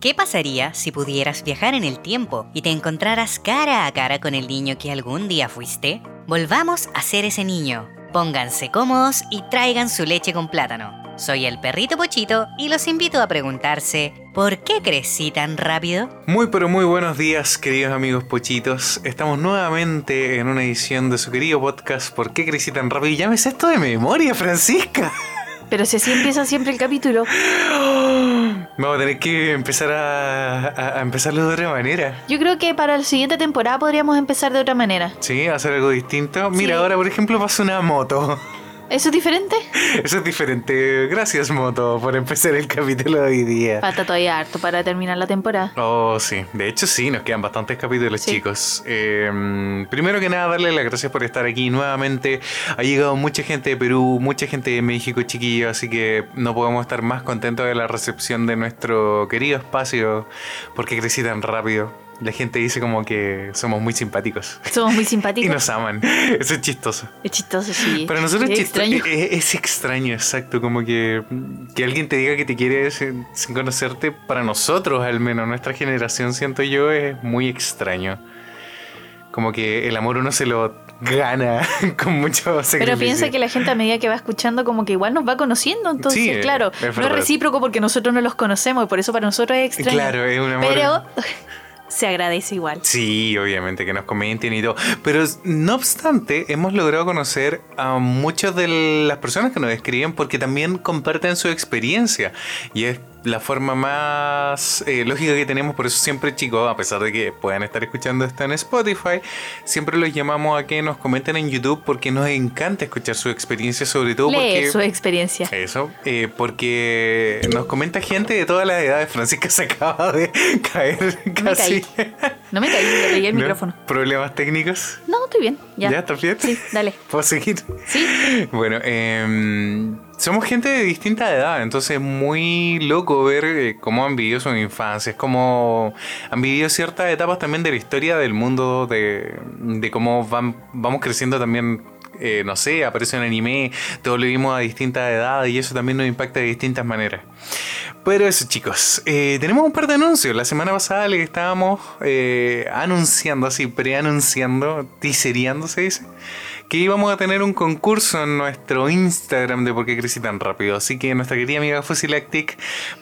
¿Qué pasaría si pudieras viajar en el tiempo y te encontraras cara a cara con el niño que algún día fuiste? Volvamos a ser ese niño. Pónganse cómodos y traigan su leche con plátano. Soy el perrito Pochito y los invito a preguntarse, ¿por qué crecí tan rápido? Muy pero muy buenos días queridos amigos pochitos. Estamos nuevamente en una edición de su querido podcast ¿Por qué crecí tan rápido? Y esto de memoria, Francisca. Pero si así empieza siempre el capítulo. Vamos a tener que empezar a, a, empezarlo de otra manera. Yo creo que para la siguiente temporada podríamos empezar de otra manera. Sí, hacer algo distinto. Mira, ahora por ejemplo pasa una moto. ¿Eso es diferente? Eso es diferente. Gracias, Moto, por empezar el capítulo de hoy día. Falta todavía harto para terminar la temporada. Oh, sí. De hecho, sí, nos quedan bastantes capítulos, chicos. Eh, primero que nada, darle las gracias por estar aquí nuevamente. Ha llegado mucha gente de Perú, mucha gente de México, chiquillo, así que no podemos estar más contentos de la recepción de nuestro querido espacio, porque crecí tan rápido. La gente dice como que somos muy simpáticos. Somos muy simpáticos. y nos aman. Eso es chistoso. Es chistoso, sí. Para nosotros es extraño. Es, extraño, exacto. Como que, que alguien te diga que te quiere sin, conocerte, para nosotros al menos, nuestra generación, siento yo, es muy extraño. Como que el amor uno se lo gana con mucho sacrificio. Pero piensa que la gente a medida que va escuchando como que igual nos va conociendo, entonces claro, no es recíproco porque nosotros no los conocemos y por eso para nosotros es extraño. Claro, es un amor. Pero se agradece igual. Sí, obviamente que nos comenten y todo. Pero no obstante, hemos logrado conocer a muchas de las personas que nos escriben porque también comparten su experiencia. Y es la forma más eh, lógica que tenemos, por eso siempre chicos, a pesar de que puedan estar escuchando esto en Spotify, siempre los llamamos a que nos comenten en YouTube porque nos encanta escuchar su experiencia, sobre todo porque... su experiencia. Eso, eh, porque nos comenta gente de todas las edades. Francisca se acaba de caer casi. No me caí, le pegué el micrófono. ¿Problemas técnicos? No, estoy bien. ¿Ya? ¿Ya? ¿Estás bien? Sí, dale. ¿Puedo seguir? Sí. Bueno, eh somos gente de distinta edad, entonces es muy loco ver eh, cómo han vivido su infancia, cómo han vivido ciertas etapas también de la historia del mundo, de, cómo van, vamos creciendo también eh, no sé, aparece un anime, todos lo vimos a distintas edades y eso también nos impacta de distintas maneras. Pero eso chicos, eh, tenemos un par de anuncios. La semana pasada le estábamos anunciando, así, preanunciando, teasereando se dice que íbamos a tener un concurso en nuestro Instagram de por qué crecí tan rápido. Así que nuestra querida amiga Fusilactic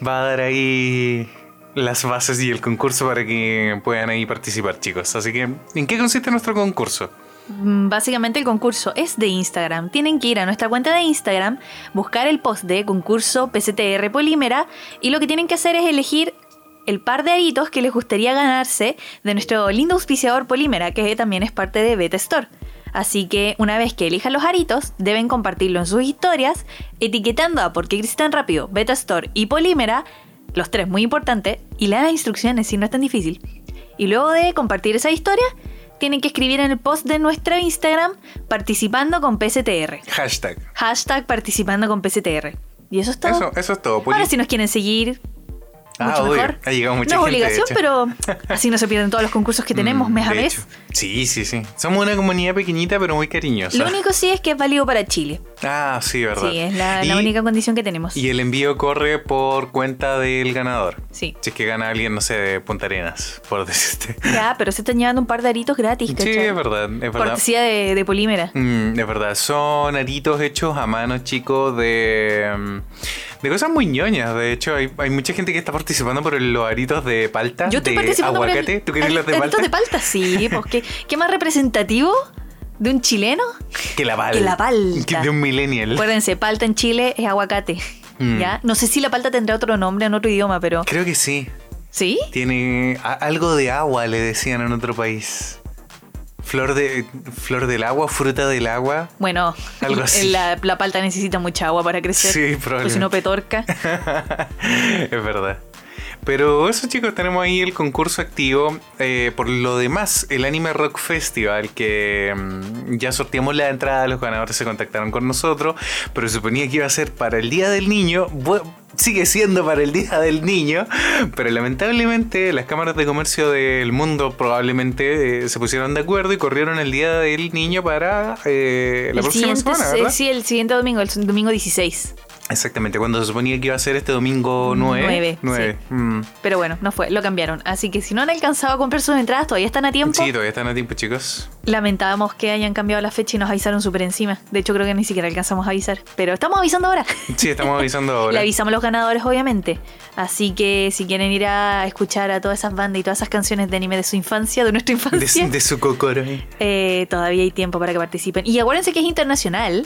va a dar ahí las bases y el concurso para que puedan ahí participar, chicos. Así que, ¿en qué consiste nuestro concurso? Mm, básicamente el concurso es de Instagram. Tienen que ir a nuestra cuenta de Instagram, buscar el post de concurso PCTR Polímera y lo que tienen que hacer es elegir el par de aritos que les gustaría ganarse de nuestro lindo auspiciador Polímera, que también es parte de Beta Store. Así que una vez que elijan los aritos, deben compartirlo en sus historias, etiquetando a Porque tan Rápido, Beta Store y Polímera, los tres muy importantes, y lean las instrucciones si no es tan difícil. Y luego de compartir esa historia, tienen que escribir en el post de nuestro Instagram participando con PSTR. Hashtag. Hashtag participando con PSTR. Y eso es todo. Eso, eso es todo. Ahora si nos quieren seguir, ah, mucho mejor. Ha llegado mucha no es obligación, pero así no se pierden todos los concursos que tenemos mm, mes a mes. Sí, sí, sí. Somos una comunidad pequeñita, pero muy cariñosa. Lo único sí es que es válido para Chile. Ah, sí, verdad. Sí, es la, única condición que tenemos. Y el envío corre por cuenta del ganador. Sí. Si es que gana alguien, no sé, de Punta Arenas, por decirte. Ya, pero se están llevando un par de aritos gratis, ¿cachai? Sí, es verdad, es verdad. Cortesía de, de polímera. Mm, es verdad. Son aritos hechos a mano, chicos, de... Mm, de cosas muy ñoñas. De hecho, hay, hay mucha gente que está participando por los aritos de palta. Yo estoy de participando aguacate. ¿Tú quieres los de palta? de palta, sí. Pues, ¿qué, más representativo de un chileno? Que la palta. Que la palta. de un millennial. Acuérdense, palta en Chile es aguacate. Mm. ¿Ya? No sé si la palta tendrá otro nombre en otro idioma, pero. Creo que sí. ¿Sí? Tiene algo de agua, le decían en otro país. Flor, de, flor del agua, fruta del agua. Bueno, algo así. La, la, palta necesita mucha agua para crecer. Sí, probablemente. Pues si no petorca. es verdad. Pero eso chicos, tenemos ahí el concurso activo. Eh, por lo demás, el Anime Rock Festival, que mm, ya sorteamos la entrada, los ganadores se contactaron con nosotros, pero suponía que iba a ser para el Día del Niño. sigue siendo para el Día del Niño, pero lamentablemente las cámaras de comercio del mundo probablemente eh, se pusieron de acuerdo y corrieron el Día del Niño para eh, la próxima semana, ¿verdad? Sí, el siguiente domingo, el domingo 16. Exactamente, cuando se suponía que iba a ser este domingo 9. Nueve, sí. Pero bueno, no fue, lo cambiaron. Así que si no han alcanzado a comprar sus entradas, todavía están a tiempo. Sí, todavía están a tiempo, chicos. Lamentábamos que hayan cambiado la fecha y nos avisaron súper encima. De hecho, creo que ni siquiera alcanzamos a avisar. Pero estamos avisando ahora. Sí, estamos avisando ahora. Le avisamos a los ganadores, obviamente. Así que si quieren ir a escuchar a todas esas bandas y todas esas canciones de anime de su infancia, de nuestra infancia. De, de su cocoro. Eh, todavía hay tiempo para que participen. Y acuérdense que es internacional.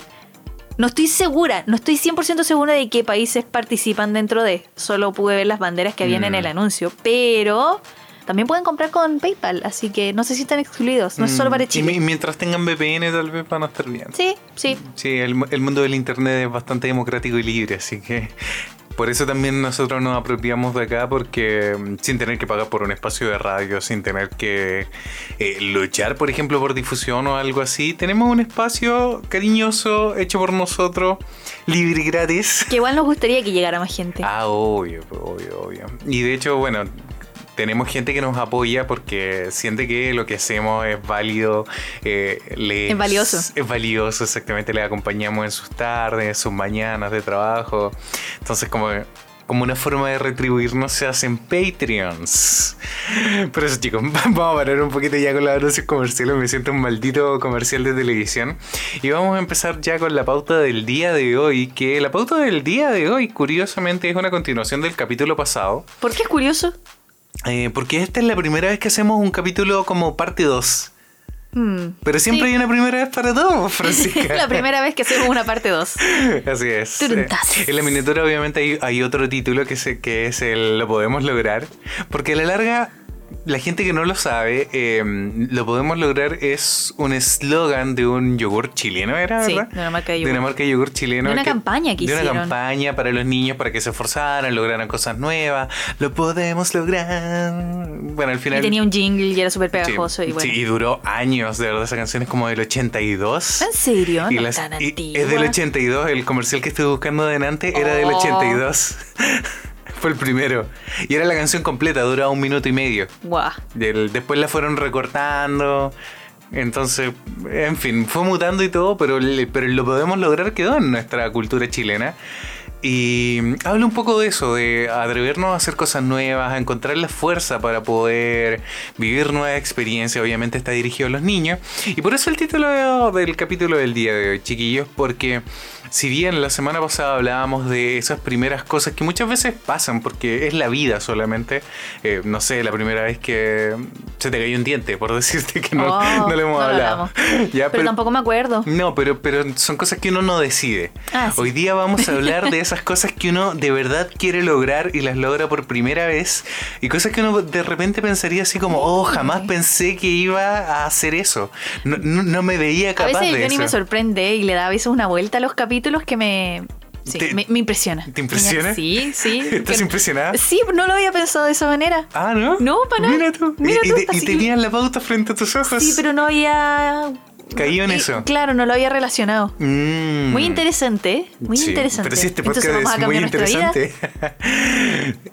No estoy segura, no estoy 100% segura de qué países participan dentro de. Solo pude ver las banderas que habían en el Mm. anuncio, pero también pueden comprar con PayPal, así que no sé si están excluidos, no es solo para Mm, y Chile. mi- mientras tengan VPN, tal vez van a estar bien. Sí, sí. Sí, el, el mundo del internet es bastante democrático y libre, así que por eso también nosotros nos apropiamos de acá, porque mm, sin tener que pagar por un espacio de radio, sin tener que eh, luchar, por ejemplo, por difusión o algo así, tenemos un espacio cariñoso, hecho por nosotros, libre y gratis. Que igual nos gustaría que llegara más gente. Ah, obvio, obvio, obvio. Y de hecho, bueno, tenemos gente que nos apoya porque siente que lo que hacemos es válido. eh, les- Es valioso. Es valioso, exactamente. Les acompañamos en sus tardes, sus mañanas de trabajo. Entonces, como, como una forma de retribuirnos, se hacen Patreons. Por eso, chicos, vamos a parar un poquito ya con los anuncios comerciales. Me siento un maldito comercial de televisión. Y vamos a empezar ya con la pauta del día de hoy. Que la pauta del día de hoy, curiosamente, es una continuación del capítulo pasado. ¿Por qué es curioso? Eh, porque esta es la primera vez que hacemos un capítulo como parte 2. Hmm. Pero siempre Sí. hay una primera vez para todo, Francisca. la primera vez que hacemos una parte 2. Así es. Eh, En la miniatura obviamente hay, hay otro título que, se, que es el Lo podemos lograr. Porque a la larga, la gente que no lo sabe, eh, Lo podemos lograr es un eslogan de un yogur chileno, ¿era? Sí, ¿verdad? de una marca de De yogur. una marca de yogur chileno. De una campaña que De una campaña para los niños, para que se esforzaran, lograran cosas nuevas. Lo podemos lograr. Bueno, al final... Y tenía un jingle y era súper Sí, pegajoso. y bueno. sí, y duró años, de verdad, esa canción es como del 82. ¿En serio? Y No las- tan y es del 82, el comercial que estuve buscando delante era del Oh. 82. Fue el primero. Y era la canción completa, duraba un minuto y medio. Guau. Después la fueron recortando. Entonces, en fin, fue mutando y todo, pero, pero lo podemos lograr quedó en nuestra cultura chilena. Y habla un poco de eso, de atrevernos a hacer cosas nuevas, a encontrar la fuerza para poder vivir nuevas experiencias. Obviamente está dirigido a los niños. Y por eso el título del capítulo del día de hoy, chiquillos, porque si bien la semana pasada hablábamos de esas primeras cosas que muchas veces pasan, porque es la vida solamente, eh, no sé, la primera vez que se te cayó un diente, por decirte que no, Oh, no lo hemos no hablado. Ya, Pero, tampoco me acuerdo. no, pero, pero son cosas que uno no decide. Ah, sí. Hoy día vamos a hablar de esas cosas que uno de verdad quiere lograr y las logra por primera vez. Y cosas que uno de repente pensaría así como, oh, jamás pensé que iba a hacer eso. No, no- me veía A capaz veces de Johnny eso. me sorprende y le da a veces una vuelta a los capítulos que me. Sí, ¿Te- me, me impresiona. ¿Te impresiona? Sí, sí. ¿Estás Que- impresionada? Sí, no lo había pensado de esa manera. Ah, ¿no? No, para nada. Mira tú. Mira y, tú, y y tenías la pauta frente a tus ojos. Sí, pero no había. Caído en y- eso. Claro, no lo había relacionado. Mm. Muy interesante, muy Sí, interesante. Pero si este Entonces podcast a es muy interesante.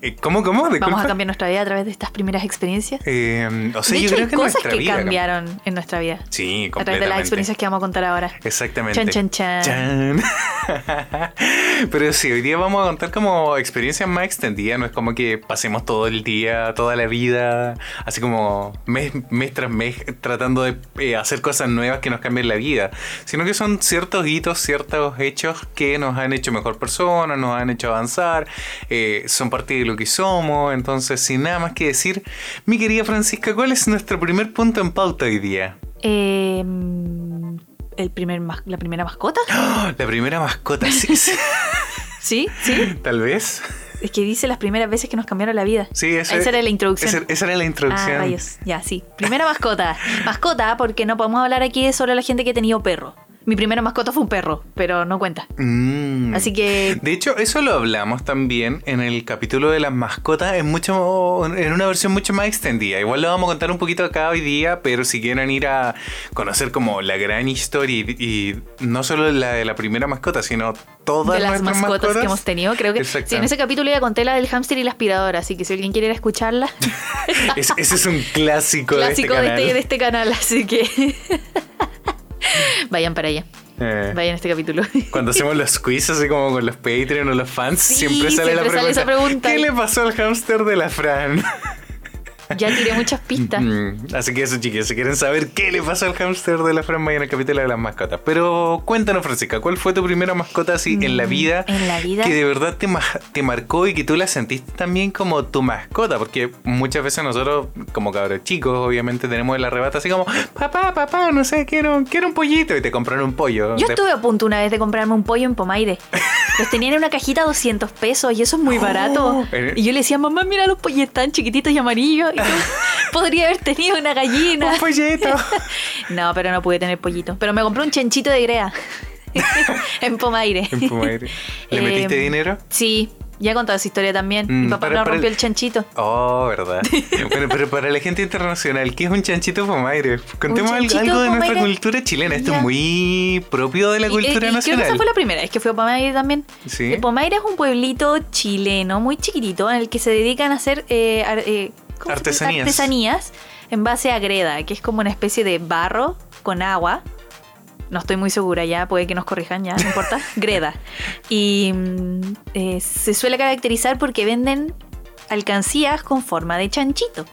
Eh, ¿Cómo, cómo? Vamos a cambiar nuestra vida a través de estas primeras experiencias. Eh, o sea, de yo hecho, creo hay que cosas nuestra que vida cambiaron en nuestra vida. Sí, A través de completamente. las experiencias que vamos a contar ahora. Exactamente. Chan, chan, chan. Chan. Pero sí, hoy día vamos a contar como experiencias más extendidas. No es como que pasemos todo el día, toda la vida, así como mes, mes tras mes, tratando de eh, hacer cosas nuevas que nos cambien la vida. Sino que son ciertos hitos, ciertos hechos que nos han hecho mejor personas, nos han hecho avanzar, eh, son parte de lo que somos. Entonces, sin nada más que decir, mi querida Francisca, ¿cuál es nuestro primer punto en pauta hoy día? Eh, el primer la primera mascota. ¡Oh! La primera mascota, sí, sí. Sí, sí. Tal vez. Es que dice las primeras veces que nos cambiaron la vida. Sí, esa, Esa era la introducción. Esa, esa era la introducción. Ah, rayos. Ya, sí. Primera mascota. Mascota, porque no podemos hablar aquí sobre la gente que ha tenido perro. Mi primera mascota fue un perro, pero no cuenta. Mm. Así que De hecho, eso lo hablamos también en el capítulo de las mascotas, en mucho, en una versión mucho más extendida. Igual lo vamos a contar un poquito acá hoy día, pero si quieren ir a conocer como la gran historia y, y no solo la de la primera mascota, sino todas de las nuestras mascotas, que hemos tenido, creo que sí, en ese capítulo ya conté la del hámster y la aspiradora, así que si alguien quiere ir a escucharla, Es- ese es un clásico, clásico de de este este, canal. de este canal, así que vayan para allá. Eh. Vayan a este capítulo. Cuando hacemos los quiz así como con los Patreon o los fans, Sí, siempre sale la sale pregunta, esa pregunta. ¿Qué le pasó al hámster de la Fran? ya tiré muchas pistas. Mm, Así que eso, chiquillos, si quieren saber qué le pasó al hámster de la Fran, vayan al capítulo de las mascotas. Pero cuéntanos, Francisca, ¿cuál fue tu primera mascota así en la Mm, vida? en la vida. Que de verdad te, ma- te marcó y que tú la sentiste también como tu mascota. Porque muchas veces nosotros, como cabros chicos, obviamente tenemos el arrebato así como, papá, papá, no sé, quiero, quiero un pollito. Y te compraron un pollo. Yo estuve a punto una vez de comprarme un pollo en Pomaire. Los tenían en una cajita a 200 pesos y eso es muy barato. Eh. Y yo le decía, mamá, mira los pollos tan chiquititos y amarillos. Podría haber tenido una gallina. Un pollito. No, pero no pude tener pollito. Pero me compré un chanchito de grea. en Pomaire. En Pumaire. ¿Le Eh, metiste dinero? Sí, ya he contado esa historia también. Mm, Mi papá para- no para rompió el- el chanchito. Oh, verdad. bueno, pero para la gente internacional, ¿qué es un chanchito pomaire? Contemos algo, chanchito algo de nuestra pomaire? cultura chilena. Esto es muy propio de la cultura y- y Creo que nacional. esa fue la primera vez que fui a Pomaire también. Sí. Eh, Pomaire es un pueblito chileno muy chiquitito en el que se dedican a hacer eh, eh. Artesanías. artesanías en base a greda, que es como una especie de barro con agua. No estoy muy segura ya, puede que nos corrijan ya, no importa. greda. Y mm, eh, se suele caracterizar porque venden alcancías con forma de chanchito,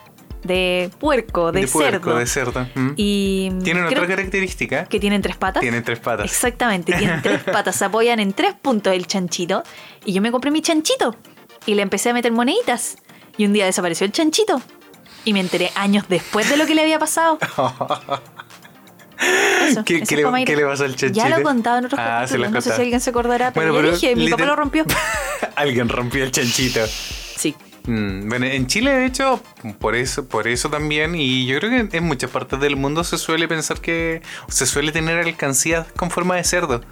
de puerco, de, puerco, cerdo. de cerdo. Mm. Y mm, Tienen otra característica. que tienen tres patas. Tienen tres patas. Exactamente, tienen tres patas, se apoyan en tres puntos el chanchito. Y yo me compré mi chanchito y le empecé a meter moneditas. Y un día desapareció el chanchito. Y me enteré años después de lo que le había pasado. Eso, ¿Qué- eso qué le- qué le pasó al chanchito? Ya lo he contado en otros Ah, capítulos. No sé si alguien se acordará, pero Bueno, pero dije, mi papá lo rompió. Alguien rompió el chanchito. Sí. Mm, Bueno, en Chile, de hecho, por eso, por eso también, y yo creo que en muchas partes del mundo se suele pensar que se suele tener alcancías con forma de cerdo.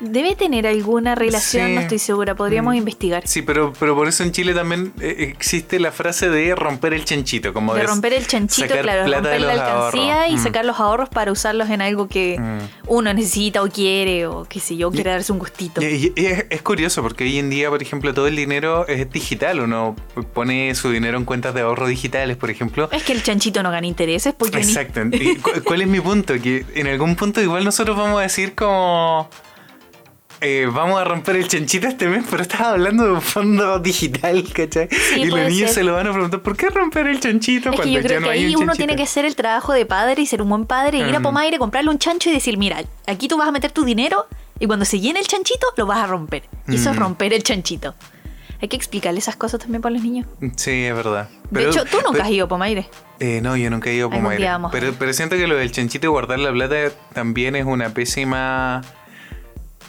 Debe tener alguna relación, Sí. no estoy segura. Podríamos Mm. investigar. Sí, pero, pero por eso en Chile también eh, existe la frase de romper el chanchito, como De romper el chanchito, claro, romper la alcancía ahorros. y Mm. sacar los ahorros para usarlos en algo que Mm. uno necesita o quiere, o qué sé yo, quiere darse un gustito. Y, y- y es, es curioso porque hoy en día, por ejemplo, todo el dinero es digital. Uno pone su dinero en cuentas de ahorro digitales, por ejemplo. Es que el chanchito no gana intereses, ni- Exacto. ¿Y cu- ¿Cuál es mi punto? Que en algún punto igual nosotros vamos a decir como... eh, vamos a romper el chanchito este mes, pero estás hablando de un fondo digital, ¿cachai? y los niños ser. se lo van a preguntar, ¿por qué romper el chanchito Es que cuando yo ya creo no que hay ahí un uno chanchito? tiene que hacer el trabajo de padre y ser un buen padre, ir a Mm. Pomaire, comprarle un chancho y decir, mira, aquí tú vas a meter tu dinero y cuando se llene el chanchito lo vas a romper. Y eso es Mm. romper el chanchito. Hay que explicarle esas cosas también para los niños. Sí, es verdad. de hecho, tú nunca pero- has ido a Pomaire. Eh, no, yo nunca he ido a Pomaire. Pero, pero siento que lo del chanchito y guardar la plata también es una pésima.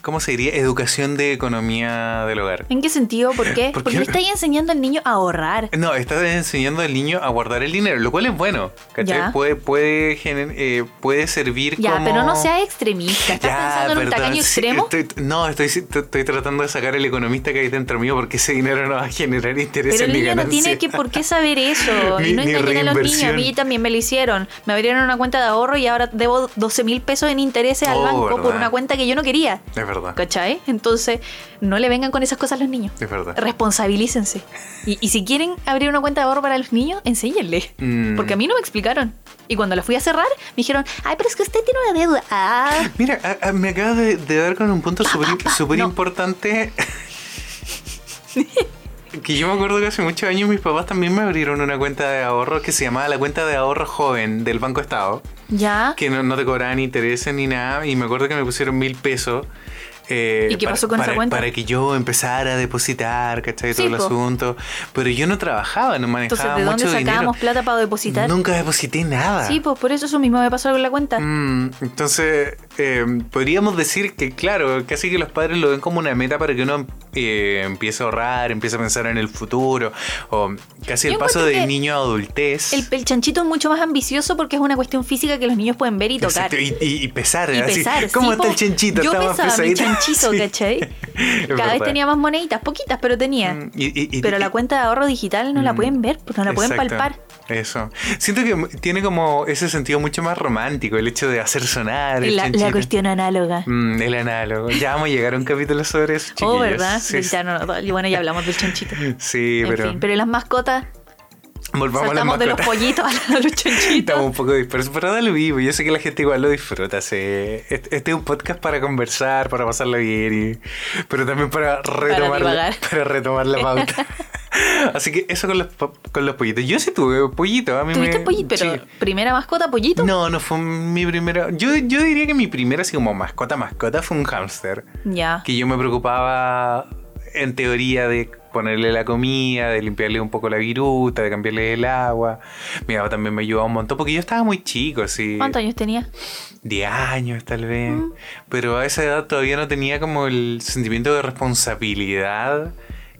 ¿Cómo se diría? Educación de economía del hogar. ¿En qué sentido? ¿Por qué? ¿Por Porque le estáis enseñando al niño a ahorrar. No, estás enseñando al niño a guardar el dinero, lo cual es bueno. ¿Cachai? Ya. Puede, puede, eh, puede servir Ya, como. pero no seas extremista. ¿Estás pensando en un perdón, tacaño sí, extremo? estoy- no, estoy, estoy tratando de sacar el economista que hay dentro mío porque ese dinero no va a generar intereses Pero el ni niño no tiene que por qué saber eso. Ni- y no engañen a los niños. A mí también me lo hicieron. Me abrieron una cuenta de ahorro y ahora debo 12 mil pesos en intereses al Oh, banco por una cuenta que yo no quería. Es verdad. ¿Cachai? Entonces, no le vengan con esas cosas a los niños. Es verdad. Responsabilícense. Y, y si quieren abrir una cuenta de ahorro para los niños, enséñenle. Mm. Porque a mí no me explicaron. Y cuando la fui a cerrar, me dijeron, ay, pero es que usted tiene una deuda. Ah, Mira, a- a- me acabas de, de dar con un punto súper súper no. importante. que yo me acuerdo que hace muchos años mis papás también me abrieron una cuenta de ahorro que se llamaba la cuenta de ahorro joven del Banco Estado. ya. Que no, no te cobraban intereses ni nada. Y me acuerdo que me pusieron mil pesos. Eh, ¿Y qué para- pasó con esa para- cuenta? Para que yo empezara a depositar, ¿cachai? Sí, Todo el po. asunto. Pero yo no trabajaba, no Entonces, manejaba ¿de dónde mucho dinero. sacábamos plata para depositar? Nunca deposité nada. Sí, pues por eso eso mismo me pasó con la cuenta. Mm, entonces, eh, podríamos decir que, claro, casi que los padres lo ven como una meta para que uno eh, empiece a ahorrar, empiece a pensar en el futuro, o casi el paso de niño a adultez. El, el chanchito es mucho más ambicioso porque es una cuestión física que los niños pueden ver y tocar. Exacto, y, pesar, Y así, pesar, ¿Cómo sí, está el chanchito? Yo ¿Está pesaba mi chanchito, Sí. ¿cachai? Cada vez tenía más moneditas, poquitas, pero tenía. Mm, y- pero la cuenta de ahorro digital no la Mm, pueden ver, pues no la pueden exacto, palpar. Eso. Siento que tiene como ese sentido mucho más romántico, el hecho de hacer sonar el La, la chanchito. cuestión análoga. Mm, el análogo. Ya vamos a llegar a un capítulo sobre eso, Oh, chiquillos. ¿verdad? Sí, Ya no- bueno, ya hablamos del chanchito. sí, en pero... fin, pero las mascotas, Volvamos a la Saltamos de los pollitos a los Estamos chanchitos. un poco dispersos, pero da lo vivo. Yo sé que la gente igual lo disfruta. sí. Este este es un podcast para conversar, para pasarla bien, y- pero también para retomar, para retomar la pauta. Así que eso con los, con los pollitos. Yo sí tuve pollito. A mí ¿Tuviste me, pollito? Pero sí. primera mascota, pollito. No, no fue mi primera. Yo, yo diría que mi primera, así como mascota, mascota, fue un hámster. Ya. Que yo me preocupaba, en teoría, de ponerle la comida, de limpiarle un poco la viruta, de cambiarle el agua. Mi papá también me ayudaba un montón, porque yo estaba muy chico, así. ¿Cuántos años tenía? 10 años tal vez. Mm. Pero a esa edad todavía no tenía como el sentimiento de responsabilidad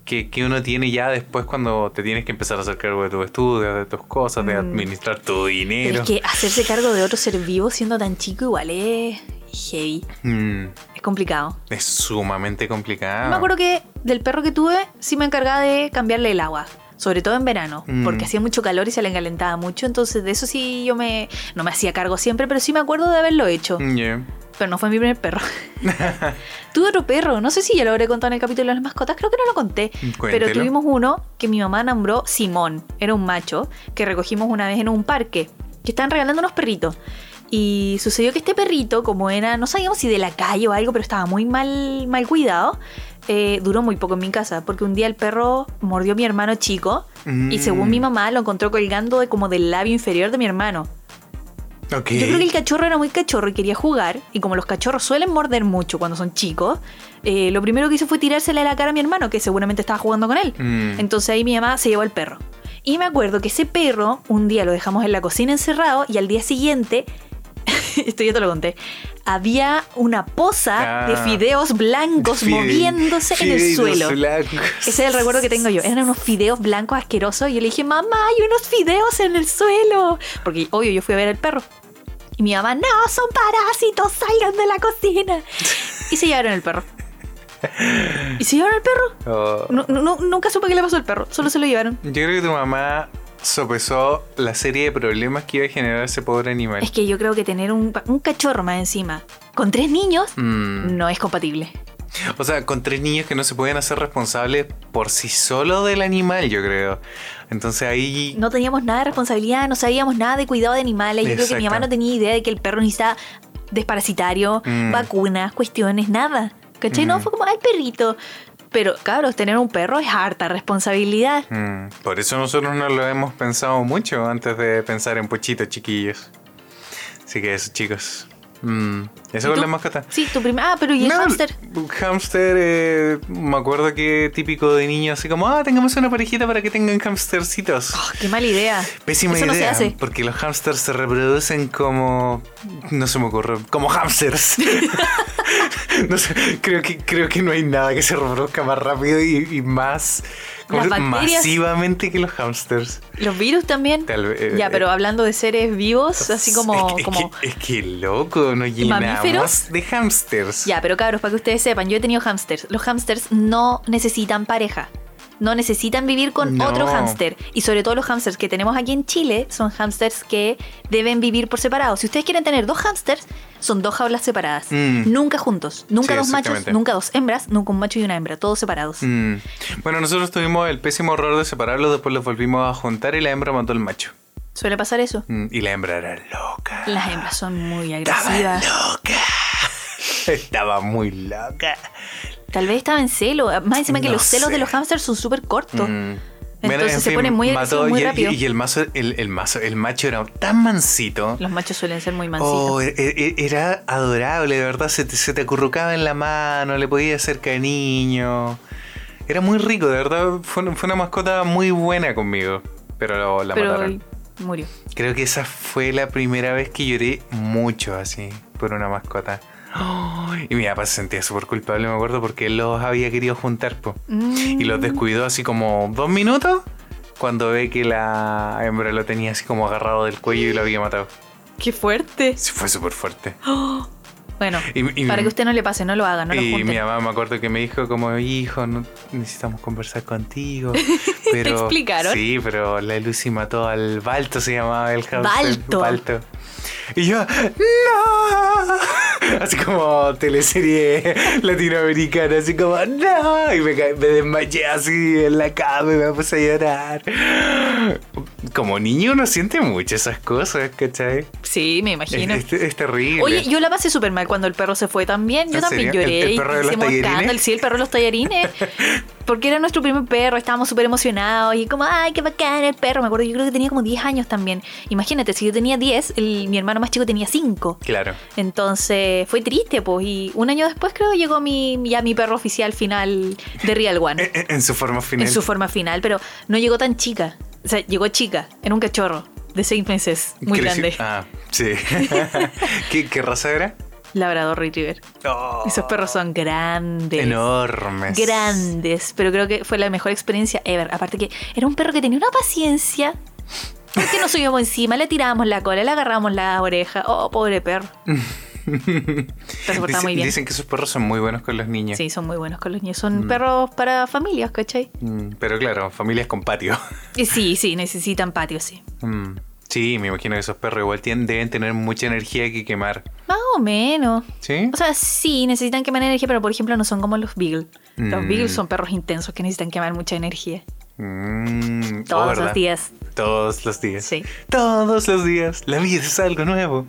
que, que uno tiene ya después cuando te tienes que empezar a hacer cargo de tus estudios, de tus cosas, de Mm. administrar tu Pero dinero. es que hacerse cargo de otro ser vivo siendo tan chico igual es heavy. Mm, Es complicado. es sumamente complicado. Me acuerdo que del perro que tuve sí me encargaba de cambiarle el agua. Sobre todo en verano, Mm. porque hacía mucho calor y se le encalentaba mucho. Entonces, de eso sí yo me. No me hacía cargo siempre, pero sí me acuerdo de haberlo hecho. Yeah. Pero no fue mi primer perro. Tuve otro perro, no sé si ya lo habré contado en el capítulo de las mascotas, creo que no lo conté. Pero Cuéntelo. tuvimos uno que mi mamá nombró Simón, era un macho que recogimos una vez en un parque, que estaban regalando unos perritos. Y sucedió que este perrito, como era, no sabíamos si de la calle o algo, pero estaba muy mal, mal cuidado, eh, duró muy poco en mi casa, porque un día el perro mordió a mi hermano chico y Mm. según mi mamá lo encontró colgando de como del labio inferior de mi hermano. Yo creo que el cachorro era muy cachorro y quería jugar. Y como los cachorros suelen morder mucho cuando son chicos, eh, lo primero que hizo fue tirársele a la cara a mi hermano, que seguramente estaba jugando con él. Mm. Entonces ahí mi mamá se llevó al perro. Y me acuerdo que ese perro, un día lo dejamos en la cocina encerrado y al día siguiente, esto ya te lo conté, había una poza Ah. de fideos blancos Fide- moviéndose en el suelo. blancos. Ese es el recuerdo que tengo yo. Eran unos fideos blancos asquerosos. Y yo le dije, mamá, hay unos fideos en el suelo. Porque, obvio, yo fui a ver al perro. Y mi mamá, no, son parásitos, salgan de la cocina. Y se llevaron el perro. ¿Y se llevaron el perro? Oh. Nu- nu- nunca supe qué le pasó al perro, solo se lo llevaron. Yo creo que tu mamá sopesó la serie de problemas que iba a generar ese pobre animal. Es que yo creo que tener un, cachorro más encima con tres niños Mm. no es compatible. O sea, con tres niños que no se pueden hacer responsables por sí solo del animal, yo creo. Entonces ahí... No teníamos nada de responsabilidad, no sabíamos nada de cuidado de animales. Yo creo que mi mamá no tenía idea de que el perro necesitaba desparasitario, Mm. vacunas, cuestiones, nada. ¿Cachai? No, fue como, ay, perrito. Pero, cabros, tener un perro es harta responsabilidad. Mm, Por eso nosotros no lo hemos pensado mucho antes de pensar en pochitos chiquillos. Así que eso, chicos. Mm, Eso ¿Y con la mascota. Sí, tu primer. Ah, pero ¿y el No, hámster? Hámster, eh, me acuerdo que típico de niño, así como, ah, tengamos una parejita para que tengan hamstercitos. Oh, qué mala idea. Pésima Eso idea, no se hace. porque los hamsters se reproducen como, no se me ocurre, como hamsters. no sé, creo que creo que no hay nada que se reproduzca más rápido y, y más bacterias. masivamente que los hamsters. ¿Los virus también? Tal vez, ya, eh, pero hablando de seres vivos, así como. es, que, como... es, que, es que loco, nos llenamos de hamsters. Ya, pero cabros, para que ustedes sepan, yo he tenido hamsters. Los hamsters no necesitan pareja. No necesitan vivir con No. otro hámster. Y sobre todo los hámsters que tenemos aquí en Chile son hámsters que deben vivir por separado. Si ustedes quieren tener dos hámsters, son dos jaulas separadas. Mm. Nunca juntos. Nunca Sí, dos machos, nunca dos hembras, nunca un macho y una hembra. Todos separados. Mm. Bueno, nosotros tuvimos el pésimo error de separarlos, después los volvimos a juntar y la hembra mató al macho. Suele pasar eso. Mm, Y la hembra era loca. Las hembras son muy Estaba agresivas. loca. Estaba muy loca. Tal vez estaba en celo. Más encima que No los celos sé. de los hámsters son súper cortos. Mm. Entonces Bueno, en se fin, ponen muy mató- muy y, rápido. Y, y el, mazo, el, el mazo, el macho era tan mansito. Los machos suelen ser muy mansitos. Oh, e- e- era adorable, de verdad. Se te, se te acurrucaba en la mano, le podía hacer cariño. Era muy rico, de verdad. Fue, fue una mascota muy buena conmigo. Pero la pero mataron. murió. Creo que esa fue la primera vez que lloré mucho así por una mascota. Y mi papá se sentía súper culpable, me acuerdo, porque él los había querido juntar, po. Y los descuidó así como dos minutos cuando ve que la hembra lo tenía así como agarrado del cuello y lo había matado. ¡Qué fuerte! Sí, fue súper fuerte. Bueno, Y- y- para que usted no le pase, no lo haga, no lo y mi mamá me acuerdo que me dijo como, hijo, no, necesitamos conversar contigo. Pero, explicaron? Sí, pero la Lucy mató al Balto, se llamaba el. Balto. Balto. Y yo, ¡No! Así como teleserie latinoamericana, así como, ¡No! Y me, me desmayé así en la cama y me puse a llorar. Como niño uno siente mucho esas cosas, ¿cachai? Sí, me imagino. es- es terrible. Oye, yo la pasé súper mal cuando el perro se fue también. Yo ¿En también serio? lloré. ¿El- el perro de los tallarines? escándalo. Sí, el perro de los tallarines. Porque era nuestro primer perro, estábamos súper emocionados y como, ay, qué bacán el perro. Me acuerdo, yo creo que tenía como 10 años también. Imagínate, si yo tenía 10, el- mi hermano más chico tenía 5. Claro. Entonces fue triste, pues. Y un año después creo llegó mi, ya mi perro oficial final de Real One. En, su forma final. en su forma final, pero no llegó tan chica. O sea, llegó chica, era un cachorro de 6 meses, muy Creció- grande. Ah, sí. ¿Qué, qué raza era? Labrador Retriever. Oh, Esos perros son grandes. enormes. Grandes, pero creo que fue la mejor experiencia ever. Aparte que era un perro que tenía una paciencia. Porque nos subíamos encima, le tirábamos la cola, le agarramos la oreja. Oh, pobre perro. Dicen, muy bien. dicen que esos perros son muy buenos con los niños. Sí, son muy buenos con los niños. Son perros para familias, ¿cachai? Mm, Pero claro, familias con patio. Sí, sí, necesitan patio, sí. Mm, Sí, me imagino que esos perros igual tienen- deben tener mucha energía que quemar. Más o menos. ¿Sí? O sea, sí, necesitan quemar energía, pero por ejemplo no son como los Beagle. Los Mm. Beagle son perros intensos que necesitan quemar mucha energía. Mm, oh, Todos los días. Todos los días. Sí. Todos los días. La vida es algo nuevo.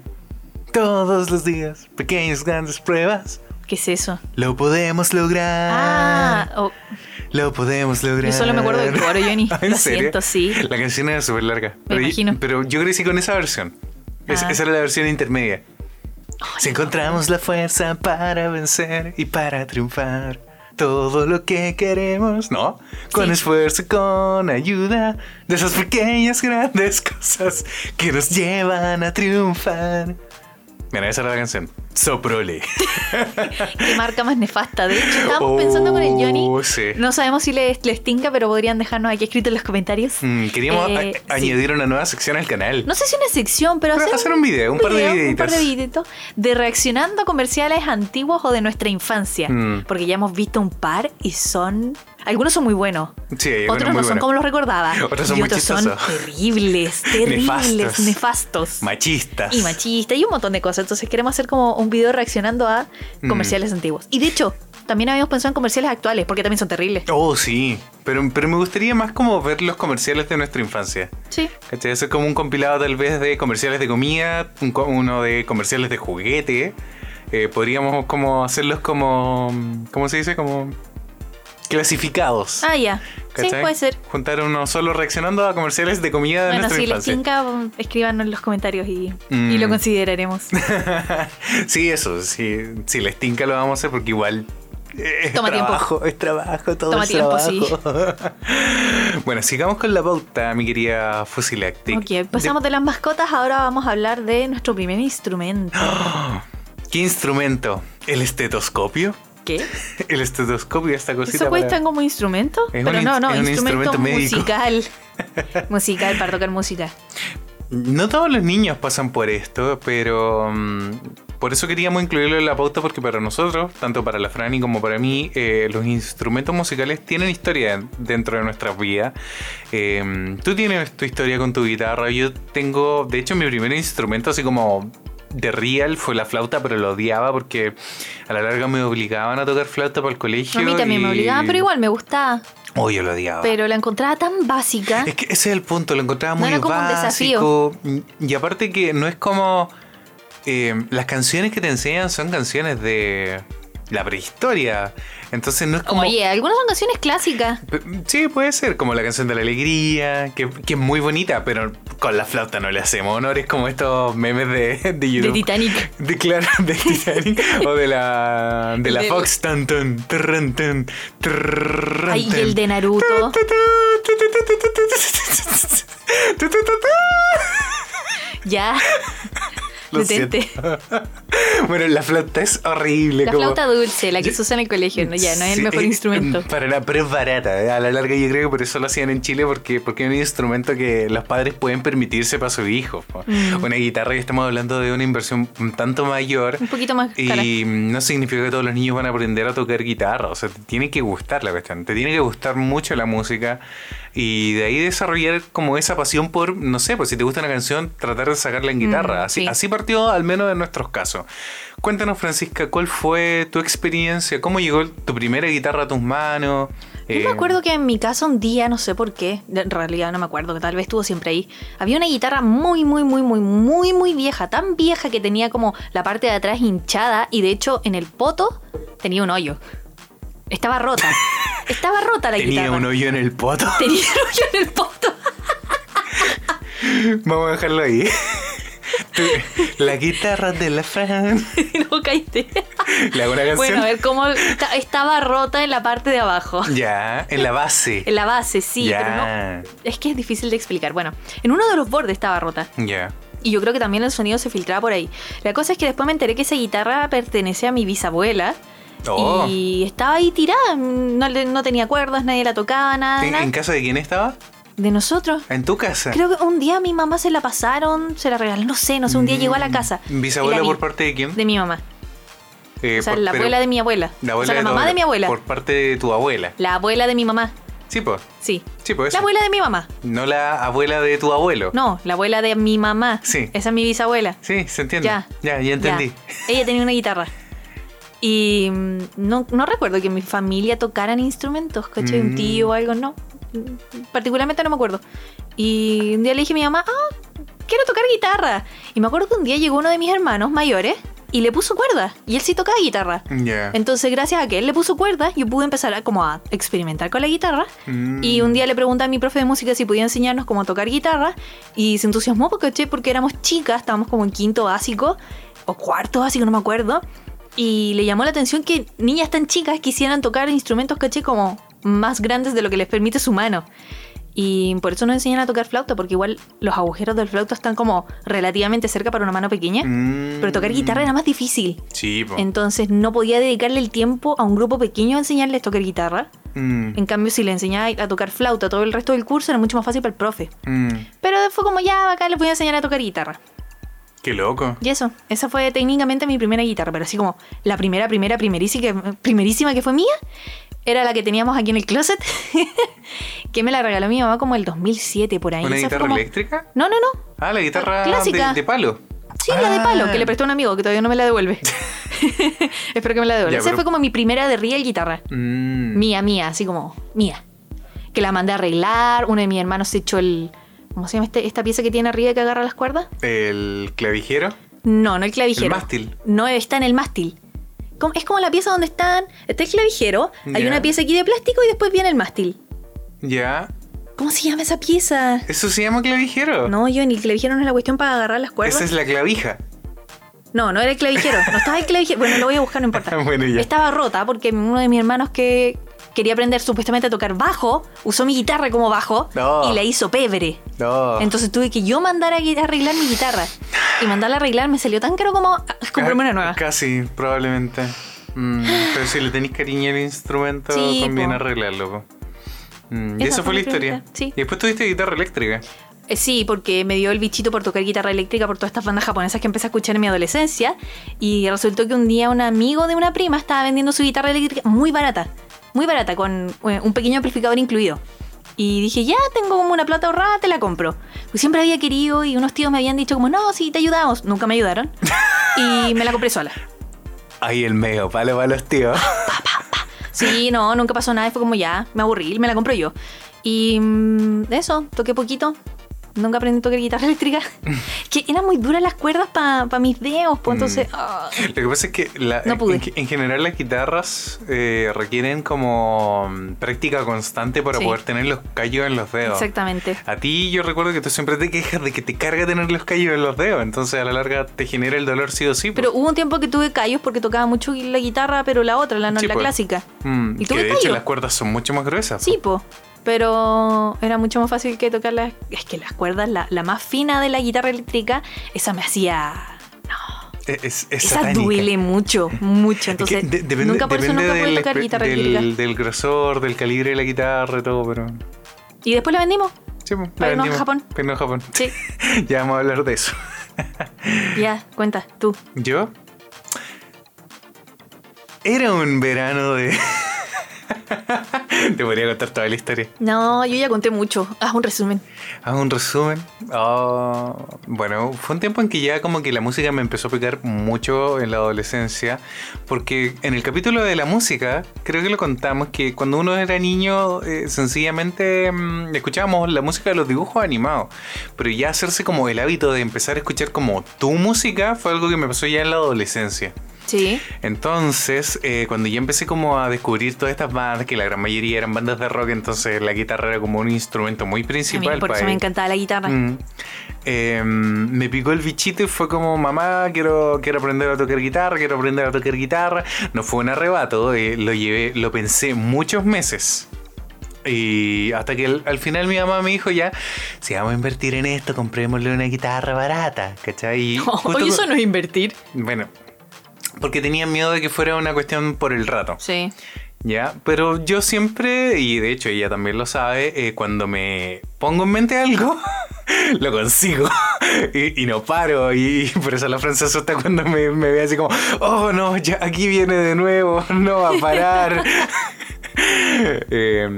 Todos los días. Pequeñas, grandes pruebas. ¿Qué es eso? Lo podemos lograr. Ah, oh, Lo podemos lograr. Yo solo me acuerdo del coro, Johnny. ¿En Lo serio? siento, sí. La canción era súper larga. pero, yo- imagino. pero yo crecí con esa versión. Es- Ah. esa era la versión intermedia. si encontramos la fuerza para vencer y para triunfar. Todo lo que queremos, ¿no? Con Sí. esfuerzo, con ayuda de esas pequeñas grandes cosas que nos llevan a triunfar. Mira, esa era la canción. Soprole. qué marca más nefasta. De hecho, estábamos pensando con el Johnny. Oh, sí. No sabemos si les, les tinca, pero podrían dejarnos aquí escrito en los comentarios. Mm, queríamos Eh, sí. añadir una nueva sección al canal. No sé si una sección, pero, Pero hacer, hacer un video, un par de Un par de videitos. videitos de reaccionando a comerciales antiguos o de nuestra infancia. Mm. Porque ya hemos visto un par y son. Algunos son muy buenos. Sí, Otros no son como los recordaba. Otros son y otros son terribles, terribles, Nefastos. nefastos. Machistas. y machistas y un montón de cosas. Entonces queremos hacer como un video reaccionando a Mm. comerciales antiguos. Y de hecho, también habíamos pensado en comerciales actuales, porque también son terribles. Oh, sí. Pero, pero me gustaría más como ver los comerciales de nuestra infancia. Sí. ¿Cachai? Hacer como un compilado tal vez de comerciales de comida, un co- uno de comerciales de juguete. Eh, podríamos como hacerlos como... ¿Cómo se dice? Como clasificados. Ah, ya. Sí, puede ser. Juntar uno solo reaccionando a comerciales de comida de Bueno, nuestra si les tinca, escríbanos en los comentarios y, Mm. y lo consideraremos. sí, eso, sí, si les tinca lo vamos a hacer porque igual es Toma tiempo. trabajo, es trabajo, todo Toma es tiempo, trabajo. bueno, sigamos con la pauta, mi querida Fusilactic. Ok, pasamos de las mascotas, ahora vamos a hablar de nuestro primer instrumento. ¿Qué instrumento? ¿El estetoscopio? ¿Qué? El estetoscopio, esta cosita ¿Eso para- cuesta como instrumento? Es Pero un no, no, es un instrumento musical. musical para tocar música. No todos los niños pasan por esto, pero mm, por eso queríamos incluirlo en la pauta porque para nosotros, tanto para la Franny como para mí, eh, los instrumentos musicales tienen historia dentro de nuestras vidas. Eh, tú tienes tu historia con tu guitarra, yo tengo, de hecho mi primer instrumento así como de real fue la flauta, pero lo odiaba porque a la larga me obligaban a tocar flauta para el colegio. A mí también me obligaban, pero igual me gustaba. Oh, yo lo odiaba. Pero la encontraba tan básica. Es que ese es el punto, lo encontraba No muy era como un básico. Y aparte que no es como. eh, las canciones que te enseñan son canciones de la prehistoria. Entonces no es como. Oye, algunas son canciones clásicas. Sí, puede ser, como la canción de la alegría, que, que es muy bonita, pero con la flauta no le hacemos honores como estos memes de, de YouTube. De Titanic. De, claro, de Titanic o de la, de la Fox. Tan, tan, tarran, tan, tarran, Ay, y el de Naruto. Ya. Lo Detente. Bueno, la flauta es horrible. La como- flauta dulce, la que se usa en el colegio, no, ya, no es el mejor eh, instrumento. Para nada, pero es barata. eh. A la larga yo creo que por eso lo hacían en Chile, porque, porque es un instrumento que los padres pueden permitirse para sus hijos. Mm. Una guitarra que estamos hablando de una inversión un tanto mayor. Un poquito más cara. Y no significa que todos los niños van a aprender a tocar guitarra. O sea, te tiene que gustar la cuestión. Te tiene que gustar mucho la música. Y de ahí desarrollar como esa pasión por, no sé, pues si te gusta una canción, tratar de sacarla en guitarra. Mm, así, sí. así partió al menos en nuestros casos. Cuéntanos, Francisca, ¿cuál fue tu experiencia? ¿Cómo llegó tu primera guitarra a tus manos? Yo Eh, me acuerdo que en mi casa un día, no sé por qué, en realidad no me acuerdo, que tal vez estuvo siempre ahí, había una guitarra muy, muy, muy, muy, muy, muy vieja, tan vieja que tenía como la parte de atrás hinchada y de hecho en el poto tenía un hoyo. Estaba rota. Estaba rota la Tenía guitarra. un hoyo en el poto. Tenía un hoyo en el poto. Vamos a dejarlo ahí. La guitarra de la Fran. no caíste. ¿Le hago una canción? Bueno, a ver cómo esta- estaba rota en la parte de abajo. Ya, en la base. En la base, sí, ya. pero no. Es que es difícil de explicar. Bueno, en uno de los bordes estaba rota. Ya. Y yo creo que también el sonido se filtraba por ahí. La cosa es que después me enteré que esa guitarra pertenece a mi bisabuela. Oh. Y estaba ahí tirada. No, no tenía cuerdas, nadie la tocaba, nada. ¿En, nada. en casa de quién estaba? De nosotros. ¿En tu casa? Creo que un día a mi mamá se la pasaron, se la regalaron, no sé, no sé, un día llegó a la casa. Mm, ¿Bisabuela Y la vi- por parte de quién? De mi mamá. Eh, O sea, por- la abuela de mi abuela. La o sea, la de mamá de mi abuela. Por parte de tu abuela. La abuela de mi mamá. Sí, pues. Sí. Sí, pues. La abuela de mi mamá. No la abuela de tu abuelo. No, la abuela de mi mamá. Sí. Esa es mi bisabuela. Sí, se entiende. Ya. Ya, ya entendí. Ya. Ella tenía una guitarra. Y mm, no, no recuerdo que mi familia tocaran instrumentos, ¿cachai? Mm. Un tío o algo, no. Mm, Particularmente no me acuerdo. Y un día le dije a mi mamá, ah, quiero tocar guitarra. Y me acuerdo que un día llegó uno de mis hermanos mayores y le puso cuerda. Y él sí tocaba guitarra. Entonces, gracias a que él le puso cuerda, yo pude empezar a, como a experimentar con la guitarra. Mm. Y un día le pregunté a mi profe de música si podía enseñarnos cómo tocar guitarra. Y se entusiasmó porque, che, porque éramos chicas, estábamos como en quinto básico o cuarto básico, no me acuerdo. Y le llamó la atención que niñas tan chicas quisieran tocar instrumentos, caché, como más grandes de lo que les permite su mano. Y por eso nos enseñan a tocar flauta, porque igual los agujeros del flauta están como relativamente cerca para una mano pequeña. Mm. Pero tocar guitarra era más difícil. Sí, po. Entonces no podía dedicarle el tiempo a un grupo pequeño a enseñarles a tocar guitarra. Mm. En cambio, si le enseñaba a tocar flauta todo el resto del curso, era mucho más fácil para el profe. Mm. Pero fue como, ya, acá les voy a enseñar a tocar guitarra. Qué loco. Y eso, esa fue técnicamente mi primera guitarra, pero así como la primera, primera, primerísima, primerísima que fue mía, era la que teníamos aquí en el closet, que me la regaló mi mamá como el 2007, por ahí. ¿Una Esa guitarra como- eléctrica? No, no, no. Ah, la guitarra Clásica. de, de palo. Sí, la de palo, Ah. que le prestó a un amigo que todavía no me la devuelve. Espero que me la devuelva. Ya, Esa pero- fue como mi primera de real guitarra. Mm. Mía, mía, así como mía. Que la mandé a arreglar. Uno de mis hermanos se echó el. ¿Cómo se llama este- esta pieza que tiene arriba que agarra las cuerdas? El clavijero. No, no el clavijero. El mástil. No, está en el mástil. Es como la pieza donde están. Está el clavijero, hay una pieza aquí de plástico y después viene el mástil. Ya. ¿Cómo se llama esa pieza? ¿Eso se llama clavijero? No, yo ni el clavijero no es la cuestión para agarrar las cuerdas. Esa es la clavija. No, no era el clavijero. No estaba el clavijero. Bueno, lo voy a buscar, no importa. Bueno, ya. Estaba rota porque uno de mis hermanos que quería aprender supuestamente a tocar bajo, usó mi guitarra como bajo No. y la hizo pebre. No. Entonces tuve que yo mandar a arreglar mi guitarra. Y mandarla a arreglar me salió tan caro como ah, comprarme una nueva. Casi, probablemente. Mm, pero si le tenéis cariño al instrumento, Sí, conviene po. arreglarlo. po. Mm, y Esa esa fue la historia. sí. Y después tuviste guitarra eléctrica. Eh, Sí, porque me dio el bichito por tocar guitarra eléctrica por todas estas bandas japonesas que empecé a escuchar en mi adolescencia. Y resultó que un día un amigo de una prima estaba vendiendo su guitarra eléctrica muy barata. Muy barata, con eh, un pequeño amplificador incluido. Y dije, ya tengo como una plata ahorrada, te la compro. Pues siempre había querido y unos tíos me habían dicho como, no, sí, te ayudamos. Nunca me ayudaron. Y me la compré sola. Ahí el medio, palo para los tíos. Sí, no, nunca pasó nada. y Fue como ya, me aburrí, me la compro yo. Y mm, eso, toqué poquito. Nunca aprendí a tocar guitarra eléctrica. que eran muy duras las cuerdas para mis dedos, pues entonces. ah. Lo que pasa es que la- No pude. En, en general las guitarras eh, requieren como mm, práctica constante para Sí. poder tener los callos en los dedos. Exactamente. A ti yo recuerdo que tú siempre te quejas de que te carga tener los callos en los dedos, entonces a la larga te genera el dolor sí o sí. Pero pues. hubo un tiempo que tuve callos porque tocaba mucho la guitarra, pero la otra, la, no- Sí, la pues. clásica. Mm, ¿Y que de hecho las cuerdas son mucho más gruesas. Sí, po. Pero era mucho más fácil que tocar las. Es que las cuerdas, la, la más fina de la guitarra eléctrica, esa me hacía. Es- es esa satánica. duele mucho, mucho. Es que Entonces, de- depende, nunca por eso nunca pude del, tocar guitarra eléctrica. del, del grosor, del calibre de la guitarra y todo, pero... Y después la vendimos. Sí, pues, Para irnos a vendimos. Japón. Para irnos a Japón. Sí. ya vamos a hablar de eso. Ya, cuenta, tú. ¿Yo? Era un verano de... Te podría contar toda la historia. No, yo ya conté mucho. Haz un resumen. Haz un resumen. Oh, bueno, fue un tiempo en que ya como que la música me empezó a pegar mucho en la adolescencia. Porque en el capítulo de la música, creo que lo contamos, que cuando uno era niño, eh, sencillamente mm, escuchábamos la música de los dibujos animados. Pero ya hacerse como el hábito de empezar a escuchar como tu música fue algo que me pasó ya en la adolescencia. Sí. Entonces, eh, cuando ya empecé como a descubrir todas estas bandas, que la gran mayoría eran bandas de rock, entonces la guitarra era como un instrumento muy A mí principal. por para eso me encantaba la guitarra. Mm. Eh, me picó el bichito y fue como, mamá, quiero, quiero aprender a tocar guitarra, quiero aprender a tocar guitarra. No fue un arrebato, eh, lo llevé, lo pensé muchos meses. Y hasta que al, al final mi mamá me dijo ya, si vamos a invertir en esto, comprémosle una guitarra barata, ¿cachai? Y justo Oye, con- eso no es invertir. Bueno, porque tenía miedo de que fuera una cuestión por el rato. Sí. ¿Ya? Pero yo siempre, y de hecho ella también lo sabe, eh, cuando me pongo en mente algo, lo consigo. y, y no paro. Y, por eso la Francia asusta cuando me, me ve así como, oh no, ya aquí viene de nuevo, no va a parar. Eh,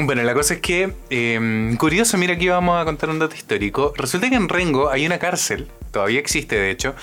bueno, la cosa es que, eh, curioso, mira aquí vamos a contar un dato histórico. Resulta que en Rengo hay una cárcel, todavía existe de hecho,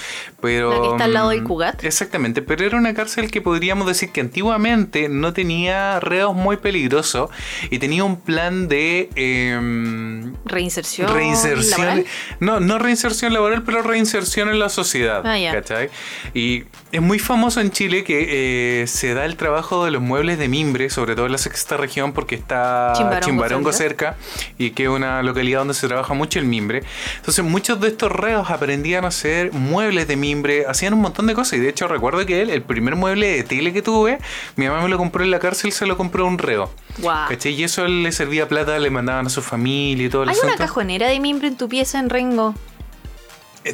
pero... ¿La que está al lado del mm, Cugat? Exactamente, pero era una cárcel que podríamos decir que antiguamente no tenía reos muy peligrosos y tenía un plan de... eh, Reinserción. reinserción. laboral. No, no reinserción laboral, pero reinserción en la sociedad. Ah, ya. ¿cachai? Y es muy famoso en Chile que eh, se da el trabajo de los muebles de mimbre, sobre todo en la sexta región, porque está Chimbarongo Chimbarongo cerca y que es una localidad donde se trabaja mucho el mimbre. Entonces, muchos de estos reos aprendían a hacer muebles de mimbre, hacían un montón de cosas. Y de hecho, recuerdo que él, el primer mueble de tele que tuve, mi mamá me lo compró en la cárcel, se lo compró un reo. Guau. ¿Cachai? Y eso le servía plata, le mandaban a su familia y todo el Hay una asunto. cajonera de mimbre en tu pieza en Rengo.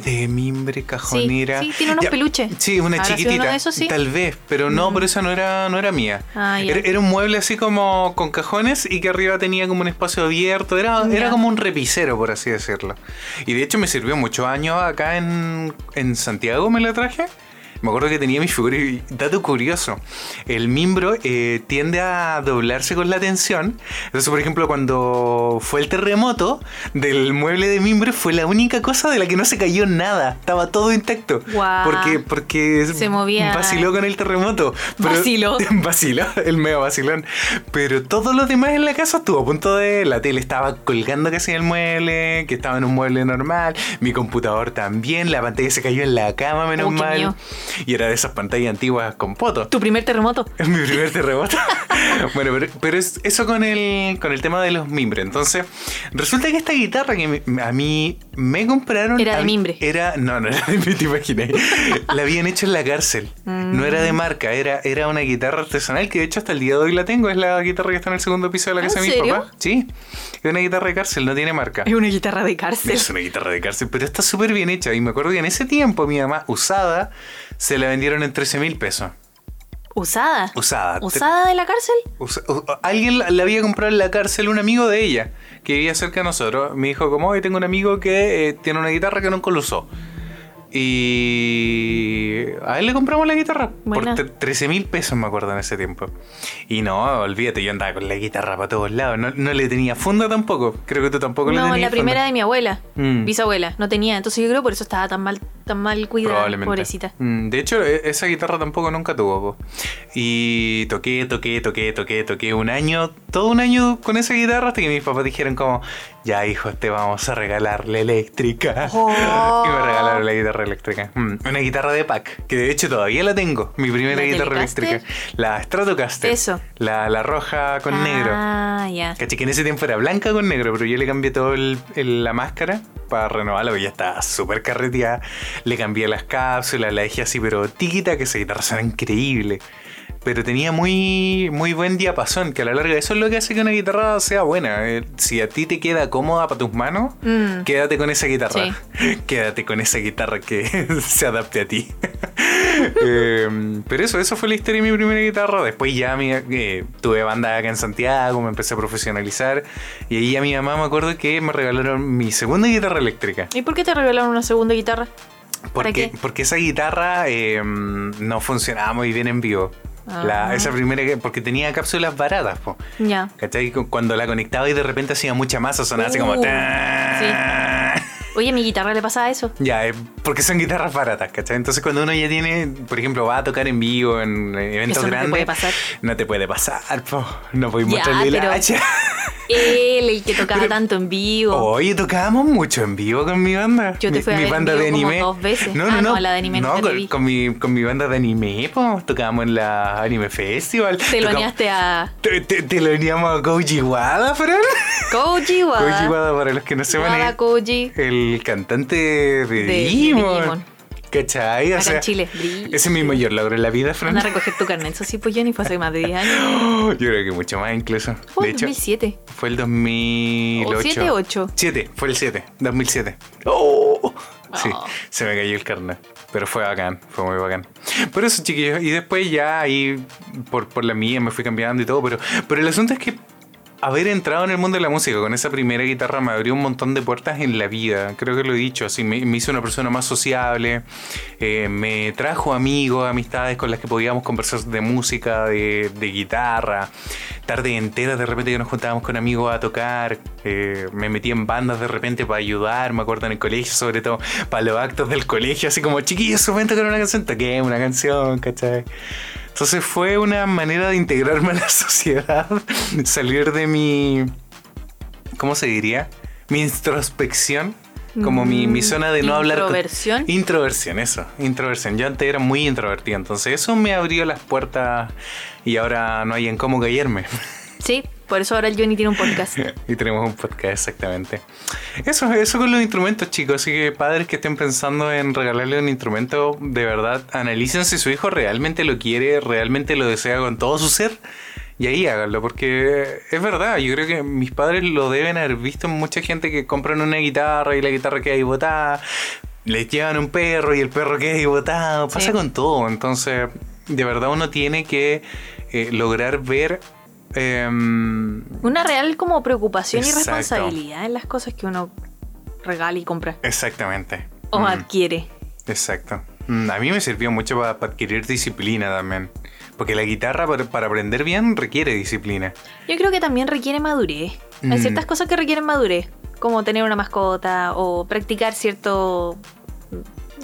De mimbre, cajonera. Sí, sí, tiene unos peluches. Sí, una ¿Habrá sido chiquitita. esos, sí? Tal vez, pero no, pero esa no era, no era mía. Ah, era, era un mueble así como con cajones y que arriba tenía como un espacio abierto. Era, era como un repisero, por así decirlo. Y de hecho me sirvió muchos años acá en, en Santiago, me la traje. Me acuerdo que tenía mi figura y dato curioso, el mimbro eh, tiende a doblarse con la tensión. Entonces, por ejemplo, cuando fue el terremoto del mueble de mimbre fue la única cosa de la que no se cayó nada. Estaba todo intacto. Guau. Porque, porque Se movía. vaciló con el terremoto. Vaciló. vaciló, el medio vacilón. Pero todo lo demás en la casa estuvo a punto de... La tele estaba colgando casi en el mueble, que estaba en un mueble normal. Mi computador también. La pantalla se cayó en la cama, menos Oh, mal. Y era de esas pantallas antiguas con poto. Tu primer terremoto. Es mi primer terremoto. bueno, pero, pero es eso con el, con el tema de los mimbres. Entonces, resulta que esta guitarra que me- a mí me compraron. Era de mí- mimbre. Era, no, no era de mimbre, te imaginé. La habían hecho en la cárcel. No era Mm. de marca, era, era una guitarra artesanal que de hecho hasta el día de hoy la tengo. Es la guitarra que está en el segundo piso de la ¿En casa de mi papá. Sí, es una guitarra de cárcel, no tiene marca. Es una guitarra de cárcel. Es una guitarra de cárcel, pero está súper bien hecha. Y me acuerdo que en ese tiempo mi mamá, usada, se la vendieron en 13 mil pesos. ¿Usada? Usada. ¿Usada de la cárcel? Usa- alguien la, la había comprado en la cárcel, un amigo de ella, que vivía cerca de nosotros. Me dijo, como hoy tengo un amigo que eh, tiene una guitarra que nunca lo usó. Y a él le compramos la guitarra Buena. por tre- 13 mil pesos, me acuerdo, en ese tiempo. Y no, olvídate, yo andaba con la guitarra para todos lados. No, no le tenía funda tampoco. Creo que tú tampoco le No, tenías la primera funda. de mi abuela, Mm. bisabuela, no tenía. Entonces yo creo por eso estaba tan mal, tan mal cuidada, pobrecita. Mm, De hecho, e- esa guitarra tampoco nunca tuvo. po. Y toqué, toqué, toqué, toqué, toqué un año, todo un año con esa guitarra hasta que mis papás dijeron como, ya hijo, te vamos a regalar la eléctrica. Oh. y me regalaron la guitarra eléctrica. Mm, Una guitarra de pack, que de hecho todavía la tengo. Mi primera ¿La guitarra Telecaster? eléctrica. La Stratocaster. Eso. La, la roja con negro. Ah, ya. Caché que en ese tiempo era blanca con negro, pero yo le cambié todo el- el- la máscara para renovarla, porque ya estaba súper carreteada. Le cambié las cápsulas, la dejé así, pero tiquita, que esa guitarra suena increíble. Pero tenía muy, muy buen diapasón, que a la larga eso es lo que hace que una guitarra sea buena. Eh, si a ti te queda cómoda para tus manos, Mm. quédate con esa guitarra. Quédate con esa guitarra que se adapte a ti. Eh, pero eso, eso fue la historia de mi primera guitarra. Después ya mi- eh, tuve banda acá en Santiago, me empecé a profesionalizar. Y ahí a mi mamá me acuerdo que me regalaron mi segunda guitarra eléctrica. ¿Y por qué te regalaron una segunda guitarra? ¿Para Porque, porque esa guitarra eh, no funcionaba muy bien en vivo. La- esa primera, que- porque tenía cápsulas baratas, po. Ya. ¿Cachai? Cu- Cuando la conectaba y de repente hacía mucha masa, sonaba así como... Uh, "Tan". Oye, a mi guitarra le pasaba eso. Ya, eh, porque son guitarras baratas, ¿cachai? Entonces cuando uno ya tiene, por ejemplo, va a tocar en vivo en eventos Eso no te grandes... puede pasar. No te puede pasar, po. No voy mostrarle la pero- hacha. Él, el que tocaba tanto en vivo. Oye, tocábamos mucho en vivo con mi banda. Yo te mi, fui a mi ver en banda vivo de como anime. dos veces. No, Ah, no, no. no, la de anime no, con, vi. con mi, con mi banda de anime, po. Tocábamos en la Anime Festival. Te lo añaste a Te, te, te lo veníamos a Koji Wada, Fran. Koji Wada. Koji Wada, para los que no sepan, Koji. el cantante de, de Digimon. Digimon. ¿Cachai? O Acá sea, en Chile. Ese es mi mayor logro en la vida, Fran. Van a recoger tu carnet. Eso sí, pues yo ni fue hace más de 10 años. Yo creo que mucho más incluso. Fue hecho, 2007. fue el 2008. O 7, 8. 7, fue el 7, 2007. ¡Oh! Sí, Oh. se me cayó el carnet. Pero fue bacán, fue muy bacán. Por eso, chiquillos, y después ya ahí, por, por la mía, me fui cambiando y todo. Pero, pero el asunto es que haber entrado en el mundo de la música con esa primera guitarra me abrió un montón de puertas en la vida. Creo que lo he dicho, así me, me hizo una persona más sociable, eh, me trajo amigos, amistades con las que podíamos conversar de música, de, guitarra. Tarde enteras de repente que nos juntábamos con amigos a tocar. eh, me metí en bandas de repente para ayudar, me acuerdo en el colegio, sobre todo para los actos del colegio, así como chiquillos, pueden tocar una canción, toqué una canción, ¿cachai? Entonces fue una manera de integrarme a la sociedad, salir de mi, ¿cómo se diría? Mi introspección, como mi, mi zona de no hablar con... Introversión. Introversión, eso, introversión. Yo antes era muy introvertido, entonces eso me abrió las puertas y ahora no hay en cómo callarme. Sí, por eso ahora el Johnny tiene un podcast. y tenemos un podcast, exactamente. Eso, eso con los instrumentos, chicos. Así que padres que estén pensando en regalarle un instrumento, de verdad, analicen si su hijo realmente lo quiere, realmente lo desea con todo su ser. Y ahí háganlo, porque es verdad, yo creo que mis padres lo deben haber visto en mucha gente que compran una guitarra y la guitarra queda ahí botada, les llevan un perro y el perro queda ahí botado, pasa Sí. con todo, entonces de verdad uno tiene que eh, lograr ver... em, Una real como preocupación Exacto. y responsabilidad en las cosas que uno regala y compra. exactamente. O Mm. adquiere. Exacto. Mm, A mí me sirvió mucho para, adquirir disciplina también. Porque la guitarra para, para aprender bien requiere disciplina. Yo creo que también requiere madurez. Hay Mm. ciertas cosas que requieren madurez. Como tener una mascota o practicar cierto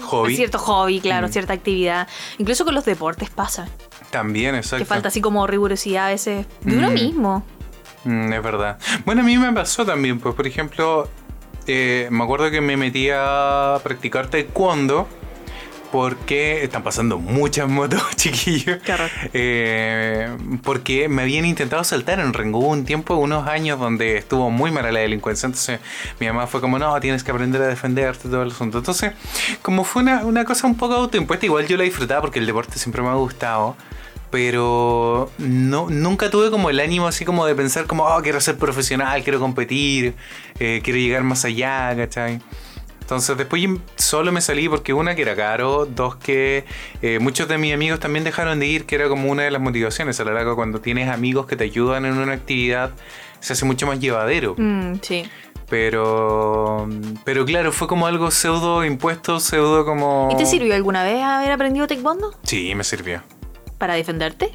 Hobby. cierto hobby, claro, Mm. cierta actividad. Incluso con los deportes pasa. También, exacto. Que falta así como rigurosidad a veces de uno Mm. mismo. Mm, es verdad. Bueno, a mí me pasó también, pues por ejemplo, eh, me acuerdo que me metí a practicar taekwondo porque están pasando muchas motos, chiquillos. Eh, porque me habían intentado saltar en Rengo. Hubo un tiempo, unos años, donde estuvo muy mala la delincuencia. Entonces mi mamá fue como, no, tienes que aprender a defenderte, todo el asunto. Entonces, como fue una, una cosa un poco autoimpuesta, igual yo la disfrutaba porque el deporte siempre me ha gustado. Pero no, nunca tuve como el ánimo así como de pensar como, oh, quiero ser profesional, quiero competir, eh, quiero llegar más allá, ¿cachai? Entonces después solo me salí porque una que era caro, dos que eh, muchos de mis amigos también dejaron de ir, que era como una de las motivaciones. A la larga cuando tienes amigos que te ayudan en una actividad, se hace mucho más llevadero. Mm, sí. Pero, pero claro, fue como algo pseudo impuesto, pseudo como... ¿Y te sirvió alguna vez haber aprendido taekwondo? Sí, me sirvió. ¿Para defenderte?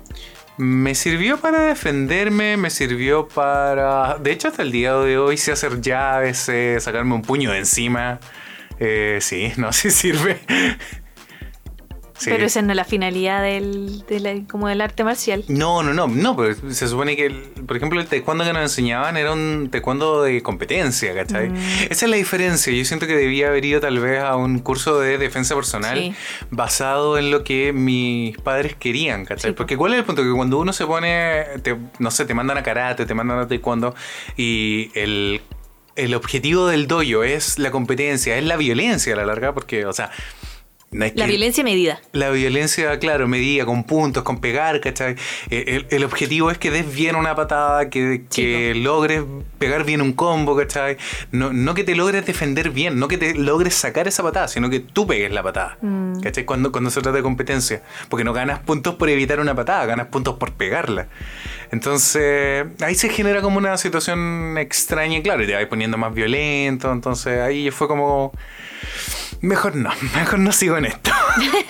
Me sirvió para defenderme, me sirvió para... De hecho, hasta el día de hoy sé hacer llaves, sé sacarme un puño de encima. Eh, sí, no, sí sirve. Sí. Pero esa no es la finalidad del, como del arte marcial. No, no, no, no, pero se supone que, el- por ejemplo, el taekwondo que nos enseñaban era un taekwondo de competencia, ¿cachai? Mm. Esa es la diferencia. Yo siento que debía haber ido tal vez a un curso de defensa personal Sí. basado en lo que mis padres querían, ¿cachai? Sí. Porque ¿cuál es el punto? Que cuando uno se pone, te- no sé, te mandan a karate, te mandan a taekwondo y el, el objetivo del dojo es la competencia, es la violencia a la larga, porque, o sea... no La violencia medida. la violencia, claro, medida con puntos, con pegar, ¿cachai? Eh, El, el objetivo es que des bien una patada, que, que logres pegar bien un combo, ¿cachai? No, no que te logres defender bien, no que te logres sacar esa patada, sino que tú pegues la patada, Mm. ¿cachai? Cuando, cuando se trata de competencia. Porque no ganas puntos por evitar una patada, ganas puntos por pegarla. Entonces, ahí se genera como una situación extraña, y claro, y te vas poniendo más violento, entonces ahí fue como... Mejor no, mejor no sigo en esto.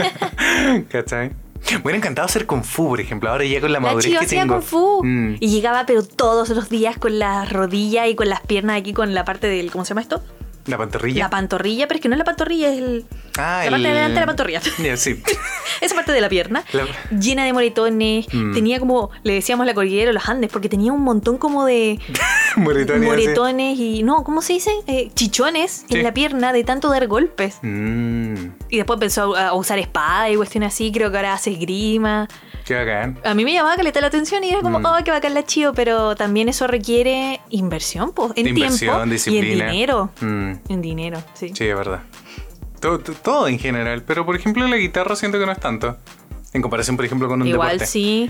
¿Cachai? Me hubiera encantado hacer Kung Fu, por ejemplo. Ahora ya con la La madurez que hacía tengo. Kung Fu. Mm. Y llegaba, pero todos los días con las rodillas y con las piernas aquí, con la parte del. ¿Cómo se llama esto? La pantorrilla. La pantorrilla, pero es que no es la pantorrilla, es el, ah, la parte de el- delante de la pantorrilla. Sí. Esa parte de la pierna, La- llena de moretones. Mm. Tenía como, le decíamos la cordillera de los Andes, porque tenía un montón como de Moretones. moretones y, no, ¿cómo se dice? Eh, chichones Sí. en la pierna de tanto dar golpes. Mm, Y después a, a usar espada y cuestiones así, creo que ahora hace esgrima. Qué bacán. A mí me llamaba caleta la atención y era como, Mm. oh, qué bacán la chido, pero también eso requiere inversión, pues, en Inversión, tiempo disciplina. y en dinero. Mm, En dinero, sí. sí, es verdad. Todo, en general. Pero, por ejemplo, la guitarra siento que no es tanto. En comparación, por ejemplo, con un Igual deporte. sí.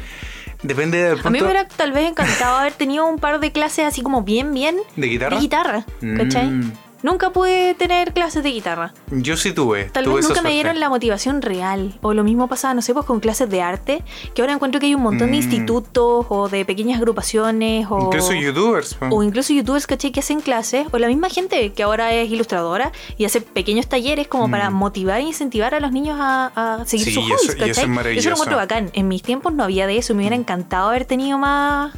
Depende del punto A mí me hubiera tal vez encantado haber tenido un par de clases así como bien, bien ¿De guitarra? de guitarra, ¿cachai? Mm. Nunca pude tener clases de guitarra. Yo sí tuve. Tal tuve vez nunca me dieron la motivación real. O lo mismo pasaba, no sé, pues con clases de arte, que ahora encuentro que hay un montón de Mm. institutos o de pequeñas agrupaciones o... Incluso youtubers. o incluso youtubers, ¿cachai? Que hacen clases, o la misma gente que ahora es ilustradora y hace pequeños talleres como para motivar e incentivar a los niños a, a seguir Mm. Sí, sus eso- hobbies, y eso es maravilloso. lo encuentro bacán. En mis tiempos no había de eso, me hubiera encantado haber tenido más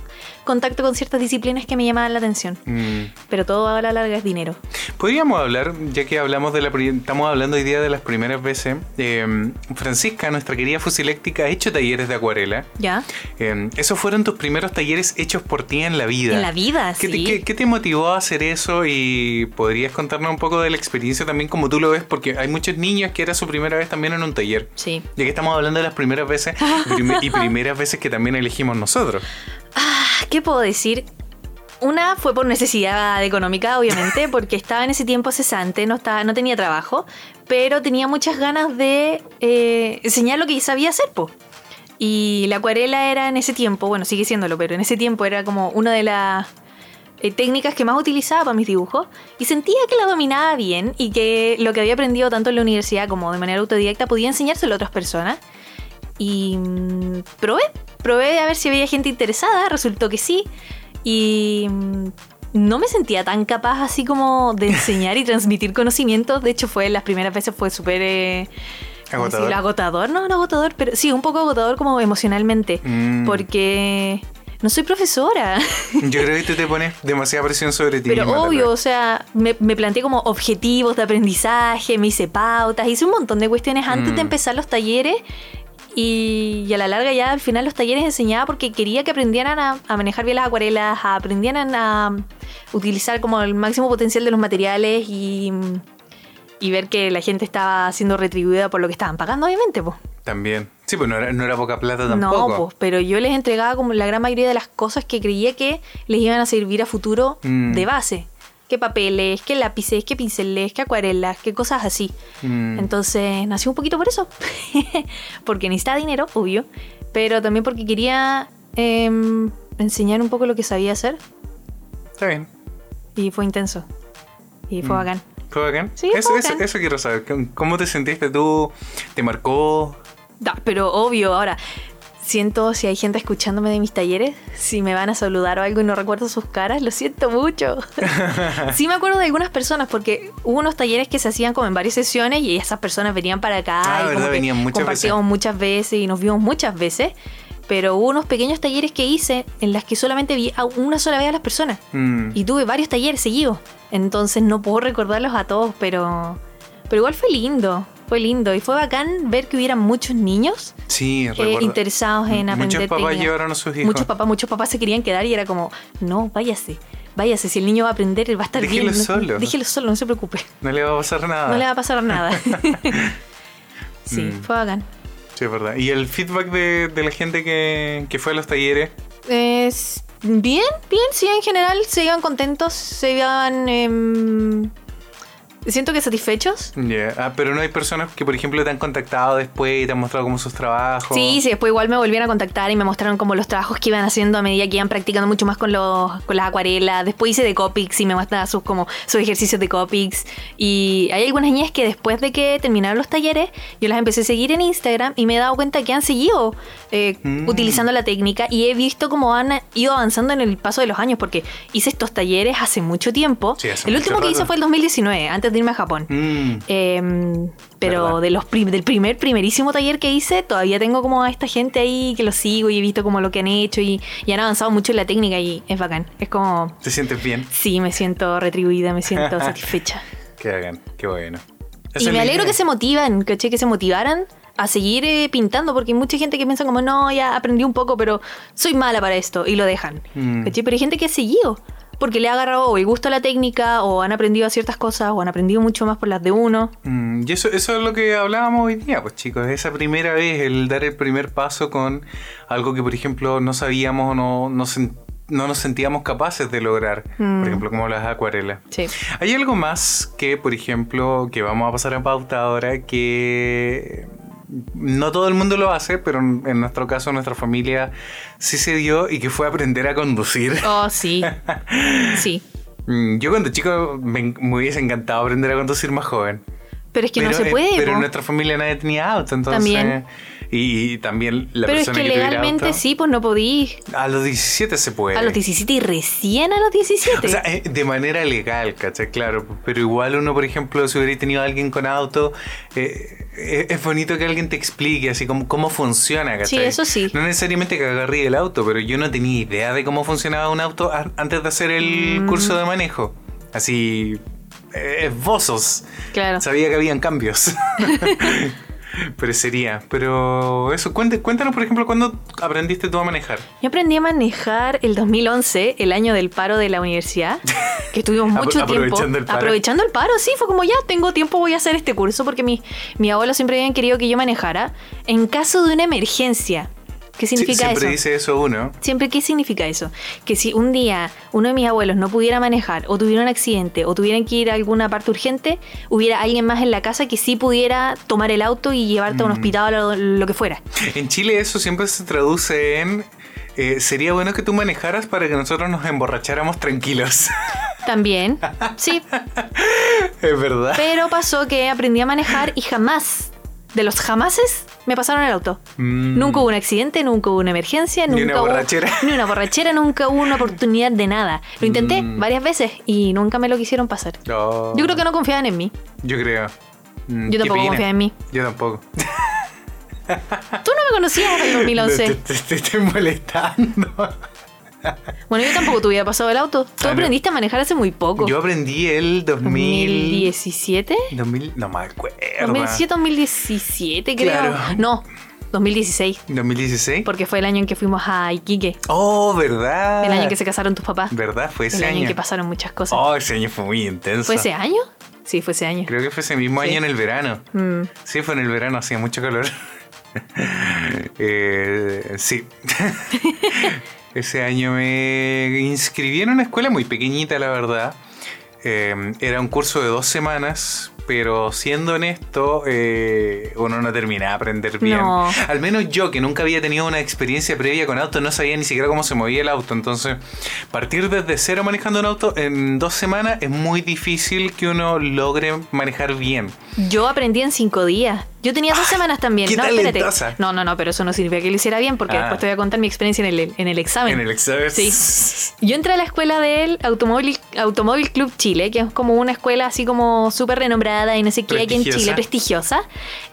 contacto con ciertas disciplinas que me llamaban la atención. Mm. Pero todo a la larga es dinero. Podríamos hablar, ya que hablamos de la estamos hablando hoy día de las primeras veces. eh, Francisca, nuestra querida fusiléctica, ha hecho talleres de acuarela. ¿Ya? Eh, esos fueron tus primeros talleres hechos por ti en la vida. En la vida, ¿Qué, te, sí. qué- qué te motivó a hacer eso? Y podrías contarnos un poco de la experiencia también, como tú lo ves, porque hay muchos niños que era su primera vez también en un taller. Sí. Ya que estamos hablando de las primeras veces y primeras veces que también elegimos nosotros. Ah, ¿Qué puedo decir? Una fue por necesidad económica, obviamente, porque estaba en ese tiempo cesante, no, estaba, no tenía trabajo, pero tenía muchas ganas de eh, enseñar lo que sabía hacer, po. Y la acuarela era en ese tiempo, bueno, sigue siéndolo, pero en ese tiempo era como una de las eh, técnicas que más utilizaba para mis dibujos y sentía que la dominaba bien y que lo que había aprendido tanto en la universidad como de manera autodidacta podía enseñárselo a otras personas. Y mm, probé, probé a ver si había gente interesada, resultó que sí. Y mm, no me sentía tan capaz así como de enseñar y transmitir conocimientos. De hecho, fue las primeras veces fue súper... eh, ¿cómo Agotador. decirlo? agotador, no, no agotador, pero sí, un poco agotador como emocionalmente. Mm. Porque no soy profesora. Yo creo que tú te pones demasiada presión sobre ti. Pero misma, obvio, o sea, me, me planteé como objetivos de aprendizaje, me hice pautas, hice un montón de cuestiones antes Mm. de empezar los talleres. Y, y a la larga ya al final los talleres enseñaba porque quería que aprendieran a, a manejar bien las acuarelas, a- aprendieran a utilizar como el máximo potencial de los materiales y, y ver que la gente estaba siendo retribuida por lo que estaban pagando, obviamente, pues. También. Sí, pues no era, no era poca plata tampoco. No, pues, pero yo les entregaba como la gran mayoría de las cosas que creía que les iban a servir a futuro Mm. de base. ¿Qué papeles, qué lápices, qué pinceles, qué acuarelas, qué cosas así? Mm. Entonces nació un poquito por eso. porque necesitaba dinero, obvio. Pero también porque quería em, enseñar un poco lo que sabía hacer. Está bien. Y fue intenso. Y fue Mm. bacán. ¿Fue bacán? Sí, eso, fue eso- bacán. eso quiero saber. ¿Cómo te sentiste tú? ¿Te marcó? Da, pero obvio, ahora, siento si hay gente escuchándome de mis talleres, si me van a saludar o algo y no recuerdo sus caras, lo siento mucho. sí me acuerdo de algunas personas porque hubo unos talleres que se hacían como en varias sesiones y esas personas venían para acá Ah, y verdad, venían muchas compartíamos muchas veces y nos vimos muchas veces. Pero hubo unos pequeños talleres que hice en las que solamente vi a una sola vez a las personas. Mm. Y tuve varios talleres seguidos. Entonces no puedo recordarlos a todos, pero, pero igual fue lindo. Fue lindo. Y fue bacán ver que hubieran muchos niños Sí, eh, interesados en aprender Muchos papás llevaron a sus hijos. Muchos papás, muchos papás se querían quedar y era como, no, váyase, váyase, si el niño va a aprender, va a estar Déjelo bien. no- solo. Déjelo solo, no se preocupe. No le va a pasar nada. No le va a pasar nada. sí, Mm. fue bacán. Sí, es verdad. ¿Y el feedback de, de la gente que, que fue a los talleres? Es bien, bien, sí, en general se iban contentos, se iban... em, siento que satisfechos. Ya. Ah, pero no hay personas que, por ejemplo, te han contactado después y te han mostrado como sus trabajos. Sí, sí, después igual me volvieron a contactar y me mostraron como los trabajos que iban haciendo a medida que iban practicando mucho más con los con las acuarelas. Después hice de Copics y me mostraron sus como sus ejercicios de Copics. Y hay algunas niñas que después de que terminaron los talleres, yo las empecé a seguir en Instagram y me he dado cuenta que han seguido eh, Mm. utilizando la técnica y he visto cómo han ido avanzando en el paso de los años porque hice estos talleres hace mucho tiempo. Sí, hace el mucho último que hice fue el 2019, antes de irme a Japón. Mm, Em, pero de los prim- del primer, primerísimo taller que hice, todavía tengo como a esta gente ahí que lo sigo y he visto como lo que han hecho y, y han avanzado mucho en la técnica y es bacán. Es como, ¿Te sientes bien? sí, me siento retribuida, me siento satisfecha. Qué bacán, qué bueno. Y me alegro idea. que se motivan, ¿caché? Que se motivaran a seguir eh, pintando, porque hay mucha gente que piensa como, no, ya aprendí un poco, pero soy mala para esto, y lo dejan. Mm. Pero hay gente que ha seguido, porque le ha agarrado el gusto a la técnica, o han aprendido ciertas cosas, o han aprendido mucho más por las de uno. Mm, y eso, eso es lo que hablábamos hoy día, pues chicos, esa primera vez, el dar el primer paso con algo que, por ejemplo, no sabíamos o no, no, no nos sentíamos capaces de lograr, Mm. por ejemplo, como las acuarelas. Sí. Hay algo más que, por ejemplo, que vamos a pasar a pauta ahora, que no todo el mundo lo hace, pero en nuestro caso, nuestra familia sí se dio y que fue aprender a conducir. Oh, sí. Sí. Mm, Yo cuando chico me, me hubiese encantado aprender a conducir más joven. Pero es que no se puede. pero en nuestra familia nadie tenía auto, entonces. También. Y, también la Pero es persona que que, tuviera legalmente auto, sí, pues no podí. A los 17 se puede. A los 17 y recién a los 17. O sea, eh, de manera legal, ¿cachai? Claro, pero igual uno, por ejemplo, si hubiera tenido a alguien con auto, eh, eh, es bonito que alguien te explique así cómo, cómo funciona, ¿cachai? Sí, eso sí. No necesariamente que agarré el auto, pero yo no tenía idea de cómo funcionaba un auto antes de hacer el Mm. curso de manejo. Así, esbozos. claro. Sabía que habían cambios. pero sería. Pero eso, cuéntanos, por ejemplo, ¿cuándo aprendiste tú a manejar? Yo aprendí a manejar el 2011, el año del paro de la universidad, que estuvimos mucho tiempo aprovechando el paro. aprovechando el paro. Sí, fue como ya tengo tiempo, voy a hacer este curso porque mi, mi abuelo siempre habían querido que yo manejara en caso de una emergencia. ¿Qué significa siempre eso? dice eso uno. Siempre, ¿qué significa eso? Que si un día uno de mis abuelos no pudiera manejar, o tuviera un accidente, o tuvieran que ir a alguna parte urgente, hubiera alguien más en la casa que sí pudiera tomar el auto y llevarte a un Mm. hospital o lo, lo que fuera. En Chile eso siempre se traduce en... eh, sería bueno que tú manejaras para que nosotros nos emborracháramos tranquilos. También, sí, es verdad. Pero pasó que aprendí a manejar y jamás, de los jamases, me pasaron el auto. Mm. Nunca hubo un accidente, nunca hubo una emergencia, Ni nunca una hubo borrachera. ni una borrachera, nunca hubo una oportunidad de nada. Lo intenté Mm. varias veces y nunca me lo quisieron pasar. Oh, Yo creo que no confiaban en mí. Yo creo. Mm, Yo tampoco confiaba en mí. Yo tampoco. Tú no me conocías en el 2011. Te, te- te estoy molestando. Bueno, yo tampoco te hubiera pasado el auto. Tú Ah, no. aprendiste a manejar hace muy poco. Yo aprendí el 2000... 2017. 2000 no me acuerdo. 2007, 2017, creo. Claro. No, 2016. 2016. Porque fue el año en que fuimos a Iquique. Oh, ¿verdad? El año en que se casaron tus papás. ¿Verdad? Fue ese el año, año. en que pasaron muchas cosas. Oh, ese año fue muy intenso. ¿Fue ese año? Sí, fue ese año. Creo que fue ese mismo Sí. año en el verano. Mm. Sí, fue en el verano, hacía mucho calor. Eh, sí. Ese año me inscribí en una escuela muy pequeñita, la verdad. Eh, era un curso de dos semanas, pero siendo honesto, eh, uno no terminaba de aprender bien. No. Al menos yo, que nunca había tenido una experiencia previa con auto, no sabía ni siquiera cómo se movía el auto. Entonces, partir desde cero manejando un auto en dos semanas es muy difícil que uno logre manejar bien. Yo aprendí en cinco días. Yo tenía dos semanas también. qué no, talentosa. No, no, no, pero eso no significa que lo hiciera bien porque Ah. después te voy a contar mi experiencia en el, en el examen. En el examen. Sí. Yo entré a la escuela del Automóvil, Automóvil Club Chile, que es como una escuela así como súper renombrada y no sé qué aquí en Prestigiosa. Chile, prestigiosa.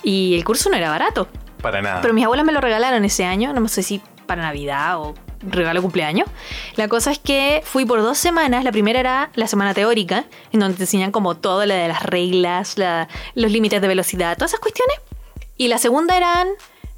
Y el curso no era barato. Para nada. Pero mis abuelas me lo regalaron ese año, no sé si para Navidad o regalo cumpleaños. La cosa es que fui por dos semanas. La primera era la semana teórica, en donde te enseñan como todo lo de las reglas, la- los límites de velocidad, todas esas cuestiones. Y la segunda eran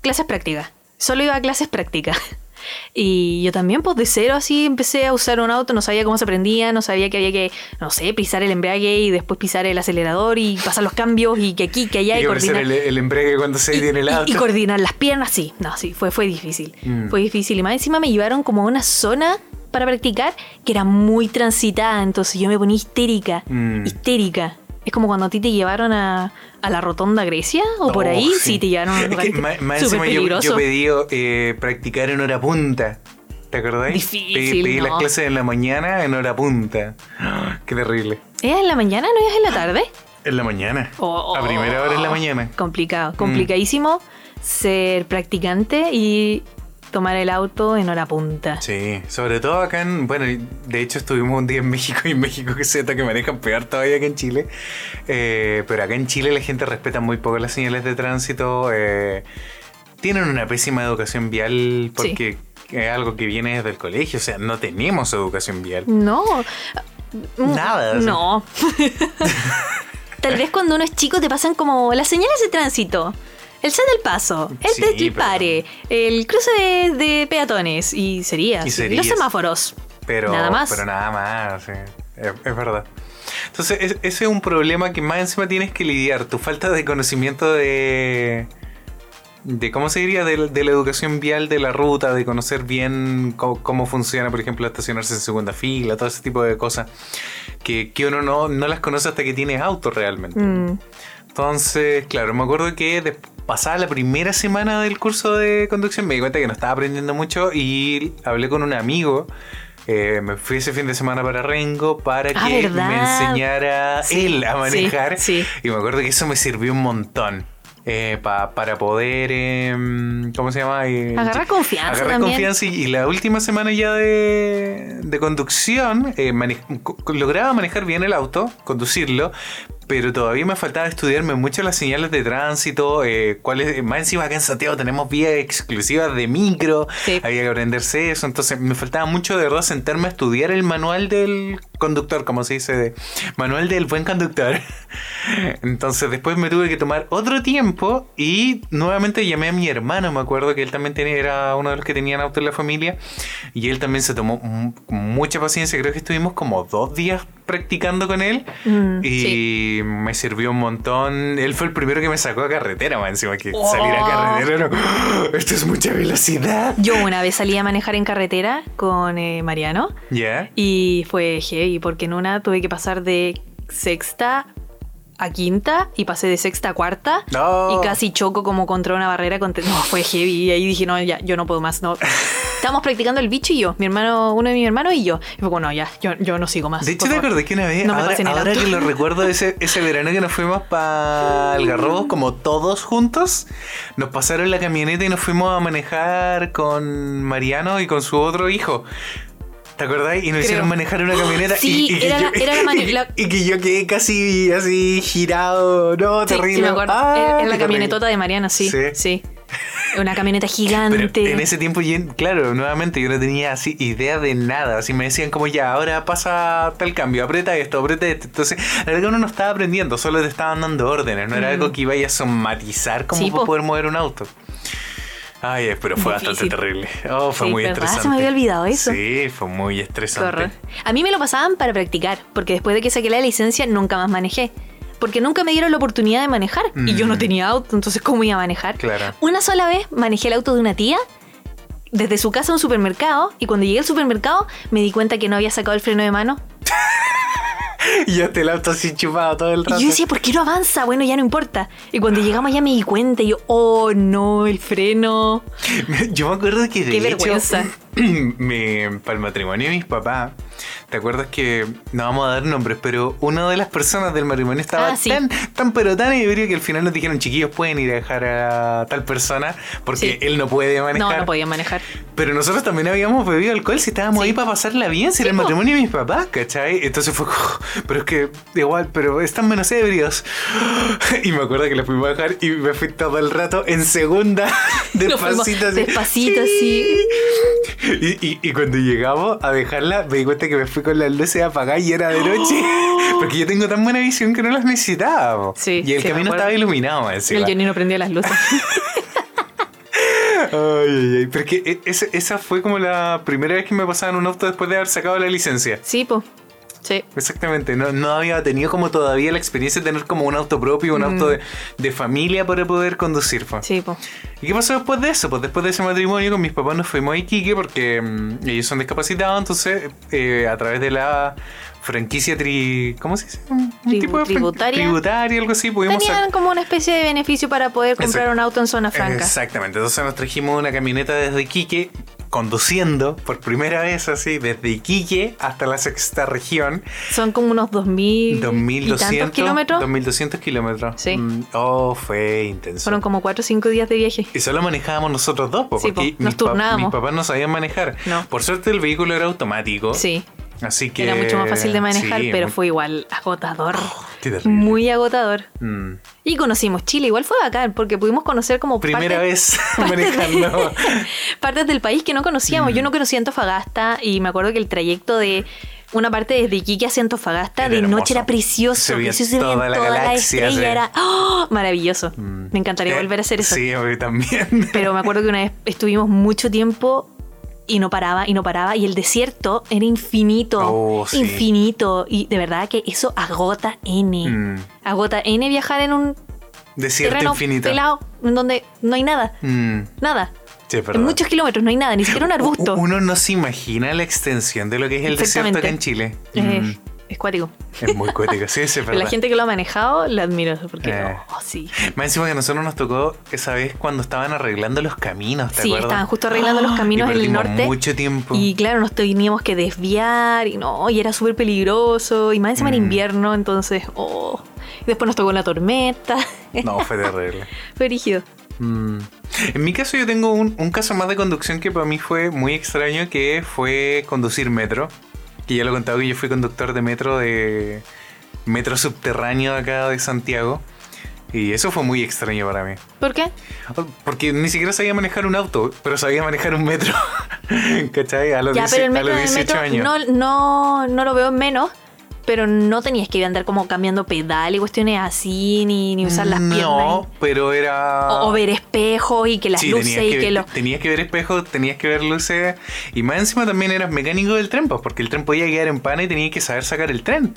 clases prácticas. Solo iba a clases prácticas. Y yo también, pues de cero así, empecé a usar un auto, no sabía cómo se prendía, no sabía que había que, no sé, pisar el embrague y después pisar el acelerador y pasar los cambios y que aquí, que allá y parecer coordinar. el, el embrague cuando se tiene el Y- auto. Y, coordinar las piernas, sí. No, sí, fue, fue difícil. Mm. Fue difícil. Y más encima me llevaron como a una zona para practicar que era muy transitada. Entonces yo me ponía histérica. Mm. Histérica. Es como cuando a ti te llevaron a, a la rotonda Grecia o por Oh, ahí. Sí, te llevaron a un lugar más, más súper encima yo, pedí eh, practicar en hora punta. ¿Te acordáis? Difícil, Pedí, pedí no. las clases en la mañana en hora punta. ¡Ah! Qué terrible. ¿Es en la mañana, no es en la tarde? En la mañana. Oh. A primera hora en la mañana. Complicado, complicadísimo ser practicante y tomar el auto en hora punta. Sí, sobre todo acá en. Bueno, de hecho estuvimos un día en México y en México que sepa que manejan peor todavía que en Chile. Eh, pero acá en Chile la gente respeta muy poco las señales de tránsito. eh, tienen una pésima educación vial porque es algo que viene desde el colegio. O sea, no tenemos educación vial. No. Nada. No. Tal vez cuando uno es chico te pasan como las señales de tránsito. El set del paso, el Sí, el cruce de, de peatones y sería. Y así. sería Los semáforos. Pero Nada más. Pero nada más, sí. es, es verdad. Entonces, es- ese es un problema que más encima tienes que lidiar. Tu falta de conocimiento de. de ¿Cómo se diría? De, de la educación vial de la ruta, de conocer bien cómo, cómo funciona, por ejemplo, estacionarse en segunda fila, todo ese tipo de cosas. Que, que uno no, no las conoce hasta que tienes auto realmente. Mm. Entonces, claro, me acuerdo que de- pasada la primera semana del curso de conducción me di cuenta que no estaba aprendiendo mucho y hablé con un amigo. eh, me fui ese fin de semana para Rengo para Ah, que ¿verdad? me enseñara Sí, él a manejar. sí, sí. Y me acuerdo que eso me sirvió un montón. Eh, pa- para poder, em, ¿cómo se llama? Eh, Agarrar confianza Agarrar también. confianza y, y la última semana ya de, de conducción eh, mane- lograba manejar bien el auto, conducirlo, pero todavía me faltaba estudiarme mucho las señales de tránsito, eh, cuáles, más encima acá en Santiago tenemos vías exclusivas de micro, Sí. había que aprenderse eso, entonces me faltaba mucho de verdad sentarme a estudiar el manual del conductor, como se dice, de, manual del buen conductor. Entonces después me tuve que tomar otro tiempo y nuevamente llamé a mi hermano, me acuerdo que él también tenía, era uno de los que tenían auto en la familia y él también se tomó mu- mucha paciencia, creo que estuvimos como dos días practicando con él Mm, y sí. me sirvió un montón. Él fue el primero que me sacó a carretera, más encima que Oh. salir a carretera. era, "Oh, esto es mucha velocidad. Yo una vez salí a manejar en carretera con eh, Mariano ¿Ya? y fue heavy porque en una tuve que pasar de sexta a quinta y pasé de sexta a cuarta No. y casi choco como contra una barrera. Contra... No, fue heavy y ahí dije, no, ya, yo no puedo más. No. Estábamos practicando el bicho y yo, mi hermano, uno de mis hermanos y yo. Y fue como, no, ya, yo, yo no sigo más. De hecho, te favor". acordé que una vez, No ahora, el ahora que lo recuerdo, ese, ese verano que nos fuimos para Algarrobos, como todos juntos, nos pasaron la camioneta y nos fuimos a manejar con Mariano y con su otro hijo. ¿Te acordás? Y nos Creo. hicieron manejar una camioneta Sí, y, y que yo, la- era la mani- la- y que yo quedé casi así girado. No, Sí, terrible. sí, me acuerdo. Ah, qué la camionetota de Mariano, sí. Sí. Sí. Una camioneta Pero gigante. en ese tiempo, yo- claro, nuevamente yo no tenía así idea de nada. Así me decían como ya, ahora pasa tal cambio, aprieta esto, aprieta esto. Entonces, la verdad que uno no estaba aprendiendo, solo te estaban dando órdenes. No era algo que iba a somatizar como Mm. Sí, para po. poder mover un auto. Ay, pero fue Difícil. bastante terrible. Oh, fue Sí, muy ¿verdad? estresante. Se me había olvidado eso. Sí, fue muy estresante. horror. A mí me lo pasaban para practicar, porque después de que saqué la licencia nunca más manejé. Porque nunca me dieron la oportunidad de manejar. Y yo no Mm. tenía auto, entonces ¿cómo iba a manejar? Claro. Una sola vez manejé el auto de una tía desde su casa a un supermercado y cuando llegué al supermercado me di cuenta que no había sacado el freno de mano. Y yo te el auto así chupado todo el rato. Y yo decía, ¿por qué no avanza? Bueno, ya no importa. Y cuando llegamos ya me di cuenta y yo, oh no, el freno. Yo me acuerdo que de Qué hecho, vergüenza. me, para el matrimonio de mis papás, ¿te acuerdas que no vamos a dar nombres, pero una de las personas del matrimonio estaba Ah, sí. tan, tan pero tan ebrio que al final nos dijeron, chiquillos, pueden ir a dejar a tal persona porque Sí. él no puede manejar. No, no podía manejar. Pero nosotros también habíamos bebido alcohol si estábamos Sí. ahí para pasarla bien, si era el matrimonio de mis papás, ¿cachai? Entonces fue, pero es que igual, pero están menos ebrios. Y me acuerdo que le fuimos a dejar y me fui todo el rato en segunda, despacito así. despacito, así. Y, y- y cuando llegamos a dejarla, me di cuenta que me fui con las luces apagadas y era de noche. Porque yo tengo tan buena visión que no las necesitaba. Sí, y el sí, camino estaba iluminado encima. El Johnny no prendía las luces. Ay, ay, ay. Pero es que e- ese- esa fue como la primera vez que me pasaba en un auto después de haber sacado la licencia. sí, po. Sí. Exactamente, no, no había tenido como todavía la experiencia de tener como un auto propio, un auto de, de familia para poder conducir. po. Mm. Sí, po. ¿Y qué pasó después de eso? Pues después de ese matrimonio con mis papás nos fuimos a Iquique porque mm, ellos son discapacitados, entonces eh, a través de la franquicia tri... ¿Cómo se dice? Un Tribu- tipo de fran- tributaria. tributaria, algo así, pudimos Tenían como una especie de beneficio para poder comprar Exacto. un auto en zona franca. Exactamente, entonces nos trajimos una camioneta desde Iquique conduciendo por primera vez así desde Iquique hasta la sexta región. Son como unos 2000 y 2200 tantos kilómetros. 2200 kilómetros. Sí. Mm, oh, fue intenso. Fueron como 4 o 5 días de viaje. Y solo manejábamos nosotros dos, po, Sí, porque po, nos mis, pa- turnábamos. mis papás no sabían manejar. No. Por suerte el vehículo era automático. Sí, Así que. era mucho más fácil de manejar, sí, pero muy- fue igual agotador. qué terrible. Muy agotador. Mm. Y conocimos Chile, igual fue bacán, porque pudimos conocer como Primera vez manejando. partes del país que no conocíamos. Mm. Yo no conocía Antofagasta y me acuerdo que el trayecto de una parte desde Iquique hacia Antofagasta Era de noche era precioso. Se precioso, se toda la galaxia, estrellas, sí. era ¡oh! maravilloso. Mm. Me encantaría Eh, volver a hacer eso. Sí, a mí también. Pero me acuerdo que una vez estuvimos mucho tiempo y no paraba y no paraba y el desierto era infinito, Oh, sí. infinito y de verdad que eso agota N. Mm. Agota N viajar en un Desierto infinito. pelado en donde no hay nada, Mm. nada. Sí. En muchos kilómetros no hay nada, ni siquiera un arbusto. Uno no se imagina la extensión de lo que es el desierto acá en Chile. Mm. Es cuático. Es muy cuético, sí, sí, es Pero verdad. la gente que lo ha manejado la admiro porque Eh. oh, sí. Más encima que a nosotros nos tocó esa vez cuando estaban arreglando los caminos, ¿te Sí, acuerdas? estaban justo arreglando los caminos en el norte. mucho tiempo. Y claro, nos teníamos que desviar y no, y era súper peligroso. Y más encima era Mm. invierno, entonces, oh. Y después nos tocó la tormenta. No, fue terrible. Fue rígido. Mm. En mi caso yo tengo un, un caso más de conducción que para mí fue muy extraño, que fue conducir metro. Que ya lo he contado que yo fui conductor de metro de metro subterráneo acá de Santiago. Y eso fue muy extraño para mí. ¿Por qué? Porque ni siquiera sabía manejar un auto, pero sabía manejar un metro. ¿Cachai? A los, Ya, 10 pero el a metro, el 18 metro años. no, no, no lo veo en menos. Pero no tenías que andar como cambiando pedal y cuestiones así, ni, ni usar las piernas. No, pero era. O, o ver espejos y que las Sí, luces tenías y que, los. tenías que ver espejos, tenías que ver luces. Y más encima también eras mecánico del tren, pues, porque el tren podía quedar en pana y tenías que saber sacar el tren.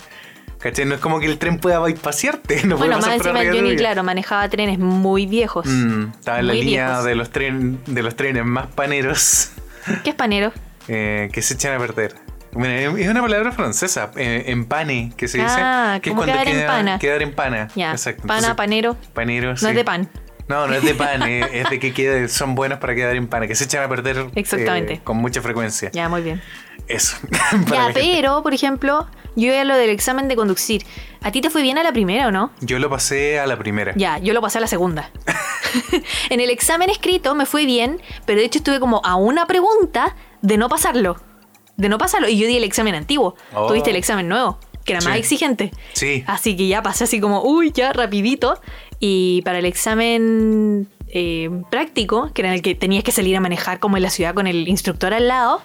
¿Cachai? No es como que el tren pueda bypasearte. No Bueno, más encima el Johnny, tuyo. claro, manejaba trenes muy viejos. Mm, estaba en la línea viejos. de los, tren, de los trenes más paneros ¿Qué es panero? eh, que se echan a perder. Bueno, es una palabra francesa, eh, empane, que se dice. Ah, que es cuando quedar en queda- pana. Quedar en pana. Ya, Exacto. pana, Entonces, panero. panero, No sí. es de pan. No, no es de pan, eh, es de que quede- son buenos para quedar en pana, que se echan a perder eh, Exactamente. con mucha frecuencia. Ya, muy bien. Eso. Ya, pero, por ejemplo, yo iba a lo del examen de conducir. ¿A ti te fue bien a la primera o no? Yo lo pasé a la primera. Ya, yo lo pasé a la segunda. en el examen escrito me fue bien, pero de hecho estuve como a una pregunta de no pasarlo. De no pasarlo. Y yo di el examen antiguo. Oh. Tuviste el examen nuevo, que era más exigente. Sí. Así que ya pasé así como, uy, ya rapidito. Y para el examen eh, práctico, que era el que tenías que salir a manejar como en la ciudad con el instructor al lado,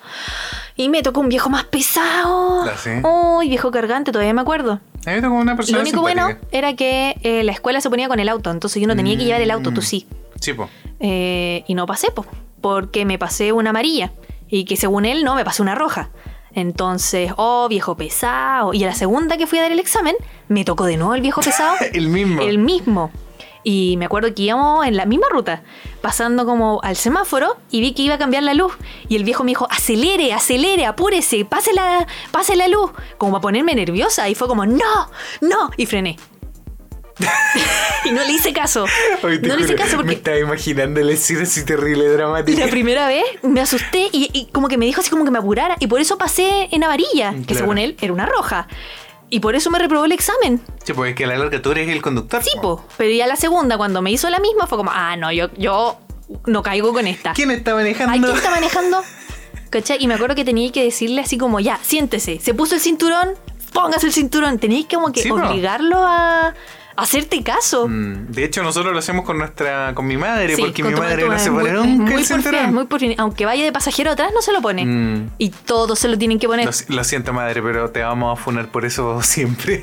y me tocó un viejo más pesado. Ah, ¿sí? Uy, viejo cargante, todavía me acuerdo. Me tocó una persona Lo único bueno era que eh, la escuela se ponía con el auto, entonces yo no tenía que llevar el auto, tú Mm. sí. Sí, po. Eh, y no pasé, po, porque me pasé una amarilla y que según él no, me pasé una roja. Entonces, oh, viejo pesado. Y a la segunda que fui a dar el examen, me tocó de nuevo el viejo pesado. El mismo. El mismo. Y me acuerdo que íbamos en la misma ruta, pasando como al semáforo y vi que iba a cambiar la luz. Y el viejo me dijo, acelere, acelere, apúrese, pase la, pase la luz. Como para ponerme nerviosa. Y fue como, no, no. Y frené. y no le hice caso. No le hice caso Me porque estaba imaginando la escena así terrible, dramática. la primera vez me asusté y, y como que me dijo así como que me apurara. Y por eso pasé en amarilla, que Claro. según él era una roja. Y por eso me reprobó el examen. Sí, pues es que a la larga tú eres el conductor. Sí, po. Pero ya la segunda, cuando me hizo la misma, fue como, ah, no, yo, yo no caigo con esta. ¿Quién está manejando? Ay, ¿quién está manejando? ¿Cachai? Y me acuerdo que tenía que decirle así como, ya, siéntese. Se puso el cinturón, póngase el cinturón. Teníais como que Sí, obligarlo a hacerte caso. Mm, De hecho, nosotros lo hacemos con nuestra, con mi madre, Sí, porque mi madre no se pone nunca muy. Aunque vaya de pasajero atrás, no se lo pone. Mm. Y todos se lo tienen que poner. Lo, lo siento, madre, pero te vamos a funar por eso siempre.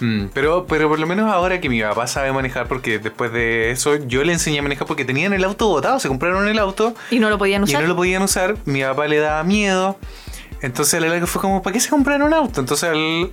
Mm, pero, pero por lo menos ahora que mi papá sabe manejar, porque después de eso yo le enseñé a manejar porque tenían el auto botado, se compraron el auto Y no lo podían y usar. no lo podían usar. Mi papá le daba miedo. Entonces la fue como, ¿para qué se compraron un auto? Entonces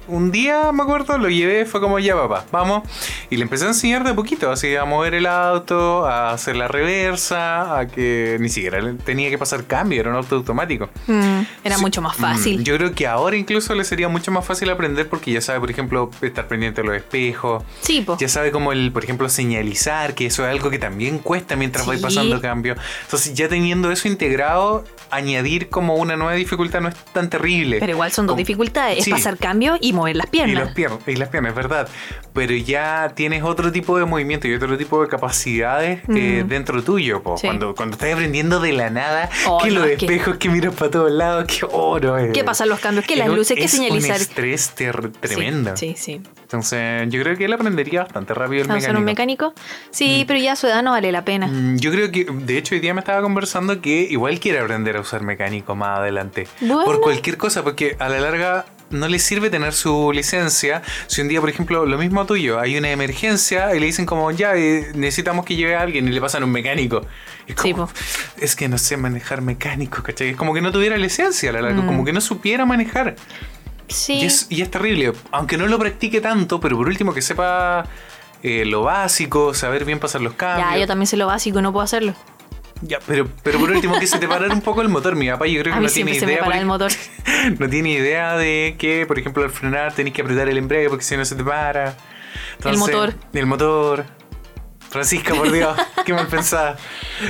un día, me acuerdo, lo llevé, fue como, ya papá, vamos. Y le empecé a enseñar de poquito, así a mover el auto, a hacer la reversa, a que ni siquiera tenía que pasar cambio, era un auto automático. Mm, era Sí. mucho más fácil. Mm, Yo creo que ahora incluso le sería mucho más fácil aprender porque ya sabe, por ejemplo, estar pendiente de los espejos. Sí, po. Ya sabe cómo el, por ejemplo, señalizar, que eso es algo que también cuesta mientras vais Sí. pasando cambio. Entonces, ya teniendo eso integrado, añadir como una nueva dificultad no es tan terrible. Pero igual son dos Como- dificultades. Es Sí. pasar cambio y mover las Y piernas. las piernas, y las piernas, es verdad. Pero ya tienes otro tipo de movimiento y otro tipo de capacidades eh, Mm. dentro tuyo. po. Sí. Cuando, cuando estás aprendiendo de la nada, Oh, que no, los es que- espejos que miras para todos lados, que oro. eh. ¿Qué pasan los cambios? ¿Qué Es las luces? ¿Qué es señalizar? un estrés Sí, tremendo. Sí, sí. Entonces, yo creo que él aprendería bastante rápido el ¿Vamos a ser mecánico. un mecánico? Sí, pero ya a su edad no vale la pena. Mm, Yo creo que, de hecho, hoy día me estaba conversando que igual quiere aprender a usar mecánico más adelante. Bueno. Por cualquier cosa, porque a la larga no le sirve tener su licencia. Si un día, por ejemplo, lo mismo tuyo, hay una emergencia y le dicen como, ya, eh, necesitamos que lleve a alguien y le pasan un mecánico. Es Sí, como, po. es que no sé manejar mecánico, ¿cachai? Es como que no tuviera licencia a la larga, Mm. como que no supiera manejar. Sí. Y es, y es terrible, aunque no lo practique tanto, pero por último que sepa eh, lo básico, saber bien pasar los cambios. Ya, yo también sé lo básico, no puedo hacerlo. Ya, pero, pero por último que se te parara un poco el motor. Mi papá yo creo que A no tiene idea. para por el motor. ej- No tiene idea de que, por ejemplo, al frenar tenés que apretar el embrague porque si no se te para. El motor. El motor. Francisca, por Dios, qué mal pensada.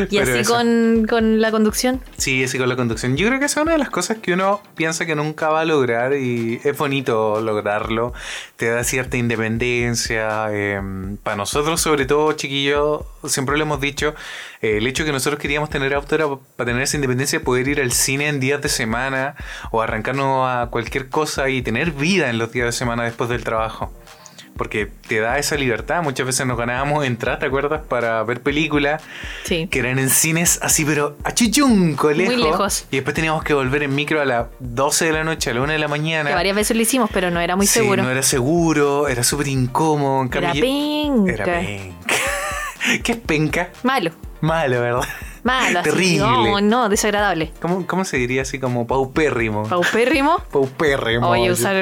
Y Pero así con, con la conducción. Sí, así con la conducción. Yo creo que esa es una de las cosas que uno piensa que nunca va a lograr y es bonito lograrlo. Te da cierta independencia. eh, para nosotros, sobre todo, chiquillos, siempre lo hemos dicho, eh, el hecho que nosotros queríamos tener auto era para tener esa independencia de poder ir al cine en días de semana o arrancarnos a cualquier cosa y tener vida en los días de semana después del trabajo. Porque te da esa libertad. Muchas veces nos ganábamos entradas, ¿te acuerdas? Para ver películas Sí. que eran en cines así, pero a chichunco, lejos. lejos. Y después teníamos que volver en micro a las 12 de la noche, a la 1 de la mañana. Que varias veces lo hicimos, pero no era muy Sí, seguro. No era seguro, era súper incómodo. En Era penca. Era penca. ¿Qué es penca? Malo. Malo, ¿verdad? Malo. así. Terrible. No, no, desagradable. ¿Cómo, cómo se diría así como paupérrimo? Paupérrimo. paupérrimo. Oye, usar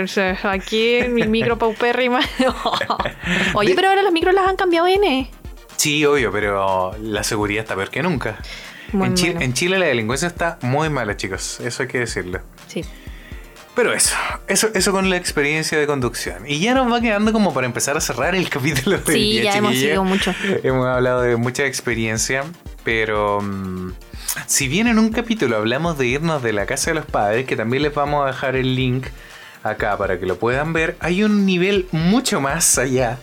aquí mi micro paupérrima. Oye, pero ahora las micros las han cambiado N. Sí, obvio, pero la seguridad está peor que nunca. En, Chi- malo. en Chile la delincuencia está muy mala, chicos. Eso hay que decirlo. Sí. Pero eso, eso, eso con la experiencia de conducción. Y ya nos va quedando como para empezar a cerrar el capítulo de Sí, ya hemos seguido mucho. Hemos hablado de mucha experiencia, pero mm, si bien en un capítulo hablamos de irnos de la casa de los padres, que también les vamos a dejar el link acá para que lo puedan ver, hay un nivel mucho más allá.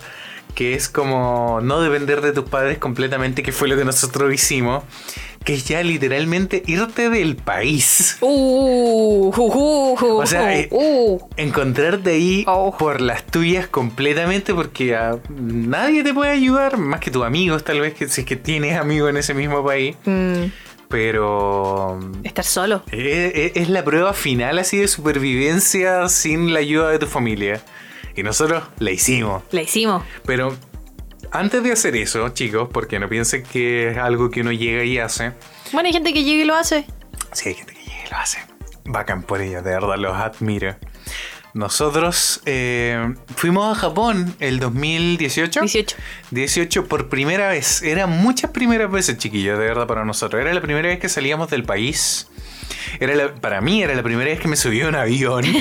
Que es como no depender de tus padres completamente, que fue lo que nosotros hicimos. Que es ya literalmente irte del país. Uh, uh, uh, uh, O sea, eh, uh. encontrarte ahí Oh. por las tuyas completamente porque nadie te puede ayudar más que tus amigos tal vez que si es que tienes amigos en ese mismo país Mm, pero estar solo. eh, eh, es la prueba final así de supervivencia sin la ayuda de tu familia y nosotros la hicimos La hicimos. pero antes de hacer eso chicos porque no piensen que es algo que uno llega y hace Bueno, hay gente que llega y lo hace. Sí, hay gente que llega y lo hace. Bacán por ellos, de verdad, los admiro. Nosotros eh, fuimos a Japón el 2018. 18. 18 por primera vez. Eran muchas primeras veces, chiquillos, de verdad, para nosotros. Era la primera vez que salíamos del país. Era la- para mí era la primera vez que me subí a un avión.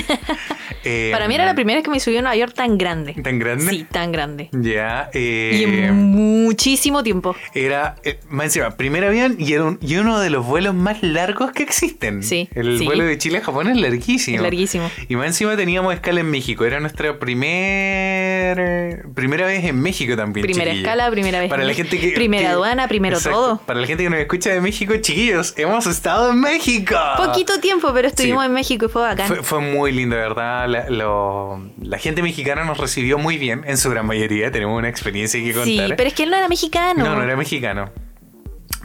Eh, Para mí era la primera vez que me subí a un York tan grande. ¿Tan grande? Sí, tan grande. Ya. Y eh, en muchísimo tiempo. Era, eh, más encima, primer avión y, era un- y uno de los vuelos más largos que existen. Sí, El sí. vuelo de Chile a Japón es larguísimo. Es larguísimo. Y más encima teníamos escala en México. Era nuestra primer, eh, primera vez en México también. Primera escala, primera vez Para en la gente que. Primera que- aduana, primero Exacto. todo. Para la gente que nos escucha de México, chiquillos, hemos estado en México. Poquito tiempo, pero estuvimos Sí. en México y fue bacán. Fue, fue muy lindo, de verdad. La, lo- la gente mexicana nos recibió muy bien, en su gran mayoría. Tenemos una experiencia que contar. sí, pero es que él no era mexicano. No, no era mexicano.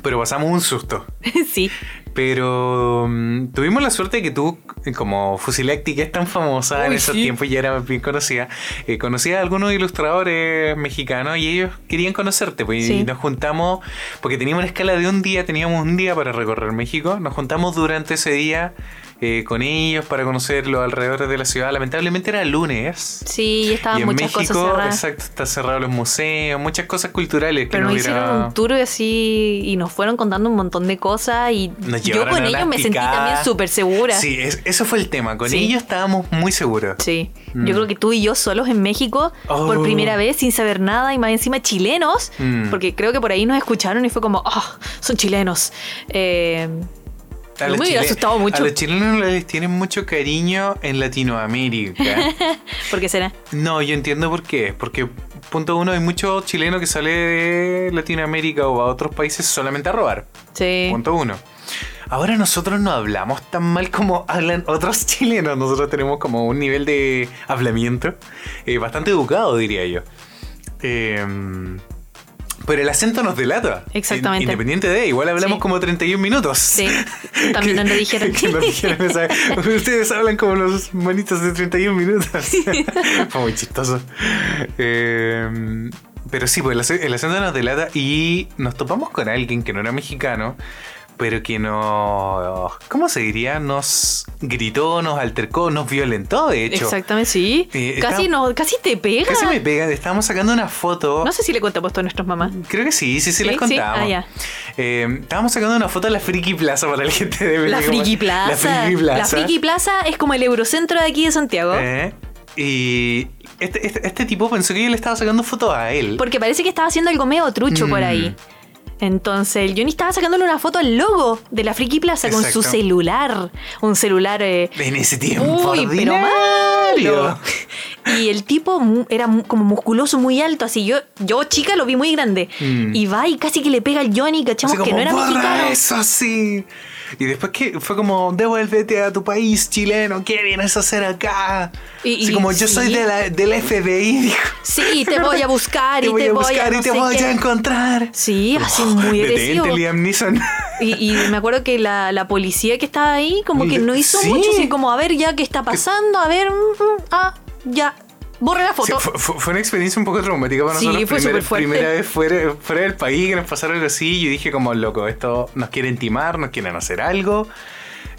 Pero pasamos un susto. sí. Pero mm, tuvimos la suerte de que tú, como Fusilacti, que es tan famosa en esos sí. tiempos y era bien conocida, eh, conocía a algunos ilustradores mexicanos y ellos querían conocerte. Pues, Sí. Y nos juntamos, porque teníamos una escala de un día, teníamos un día para recorrer México, nos juntamos durante ese día eh, con ellos para conocer los alrededores de la ciudad. Lamentablemente era lunes. Sí, estaban y en muchas México, cosas cerradas. exacto, está cerrado los museos, muchas cosas culturales que Pero no nos hicieron un tour así y nos fueron contando un montón de cosas y Nos yo con ellos me sentí también súper segura. Sí, es- eso fue el tema. Con Sí. ellos estábamos muy seguros. Sí, Mm. yo creo que tú y yo solos en México Oh. por primera vez sin saber nada y más encima chilenos, Mm. porque creo que por ahí nos escucharon y fue como, ah, son chilenos. Eh, A me hubiera asustado mucho. A los chilenos les tienen mucho cariño en Latinoamérica. ¿Por qué será? no, yo entiendo por qué. Porque, punto uno, hay muchos chilenos que sale de Latinoamérica o a otros países solamente a robar. Sí. Punto uno. Ahora nosotros no hablamos tan mal como hablan otros chilenos. Nosotros tenemos como un nivel de hablamiento eh, bastante educado, diría yo. Eh, pero el acento nos delata. Exactamente. Independiente de, igual hablamos Sí. como 31 minutos. Sí, también nos lo dijeron. Que nos dijeron esa- Ustedes hablan como los manitos de 31 minutos. Fue muy chistoso. Eh, pero sí, pues el acento nos delata y nos topamos con alguien que no era mexicano, pero que nos. ¿Cómo se diría? Nos gritó, nos altercó, nos violentó, de hecho. Exactamente, sí. Eh, casi, está- no, casi te pega. Casi me pega. Estábamos sacando una foto. No sé si le contamos esto a nuestras mamás. Creo que sí, sí, sí, ¿Sí? les ¿Sí? contábamos. Ah. Eh, estábamos sacando una foto de la Friki Plaza para la gente de La México. Friki Plaza. La Friki Plaza. La Friki Plaza es como el Eurocentro de aquí de Santiago. Eh, y este, este, este tipo pensó que yo le estaba sacando fotos a él. Porque parece que estaba haciendo algo medio trucho por Mm. ahí. Entonces, el Johnny estaba sacándole una foto al logo de la Friki Plaza con su celular. Un celular. eh, En ese tiempo. Uy, pero malo. Y el tipo era como musculoso, muy alto, así. Yo, yo chica, lo vi muy grande. Mm. Y va y casi que le pega al Johnny, cachamos Así que como, no era "Borra mexicano. eso así. Y después que fue como, devuélvete a tu país chileno, ¿qué vienes a hacer acá? Y- así y- como, yo soy sí. de la, del FBI, dijo. Sí, te voy a buscar Te y voy te a voy buscar a. y no te voy a encontrar. Sí, así muy agresivo. Liam Neeson. Y, y me acuerdo que la, la policía que estaba ahí, como que no hizo Sí. mucho, así como, a ver, ya, ¿qué está pasando? A ver, mm, mm, ah, ya, borre la Sí, foto. fue, fue- fue una experiencia un poco traumática para Sí, nosotros. fue primera, superfuerte. primera vez fuera, fuera del país que nos pasaron algo así. Yo dije como, loco, esto nos quieren timar, nos quieren hacer algo.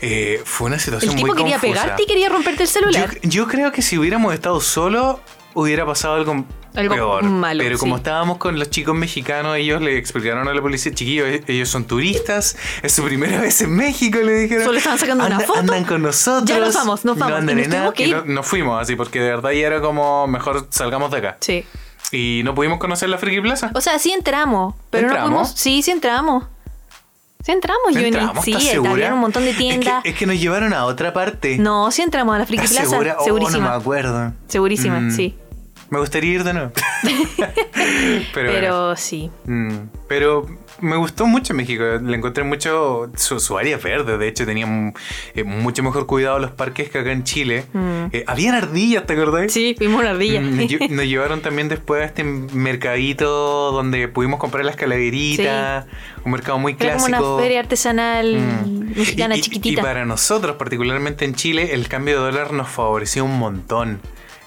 Eh, fue una situación el tipo muy quería confusa. pegarte y quería romperte el celular. Yo, yo creo que si hubiéramos estado solos, hubiera pasado algo, Algo peor. malo, Pero como estábamos con los chicos mexicanos, ellos le explicaron a la policía, chiquillos, e- ellos son turistas, es su primera vez en México, le dijeron. Solo estaban sacando una "Anda- foto. Andan con nosotros. Ya nos vamos, nos No vamos". andan Y en nos nada. que ir. no- nos fuimos así, porque de verdad ya era como, mejor salgamos de acá. Sí. Y no pudimos conocer la Friki Plaza. O sea, sí entramos, pero ¿Entramos? no pudimos. Sí, sí entramos. Sí entramos, Johnny. ¿Entramos? Sí, había un montón de Es que- tiendas. Es que, nos llevaron a otra parte. No, sí entramos a la Friki ¿Estás Plaza. segura? Oh, Segurísima. no me acuerdo. Segurísima, Mm. sí. Me gustaría ir de nuevo. pero, Pero, bueno. sí. Mm, pero me gustó mucho México. Le encontré mucho. Su, su área verde, de hecho, tenía mm, eh, mucho mejor cuidado los parques que acá en Chile. Mm. Eh, habían ardillas, ¿te acordás? Sí, vimos una ardilla. Mm, Nos, lle- nos llevaron también después a este mercadito donde pudimos comprar las calaveritas. Un mercado muy Era como clásico. una feria artesanal mexicana Y- chiquitita. Y para nosotros, particularmente en Chile, el cambio de dólar nos favoreció un montón.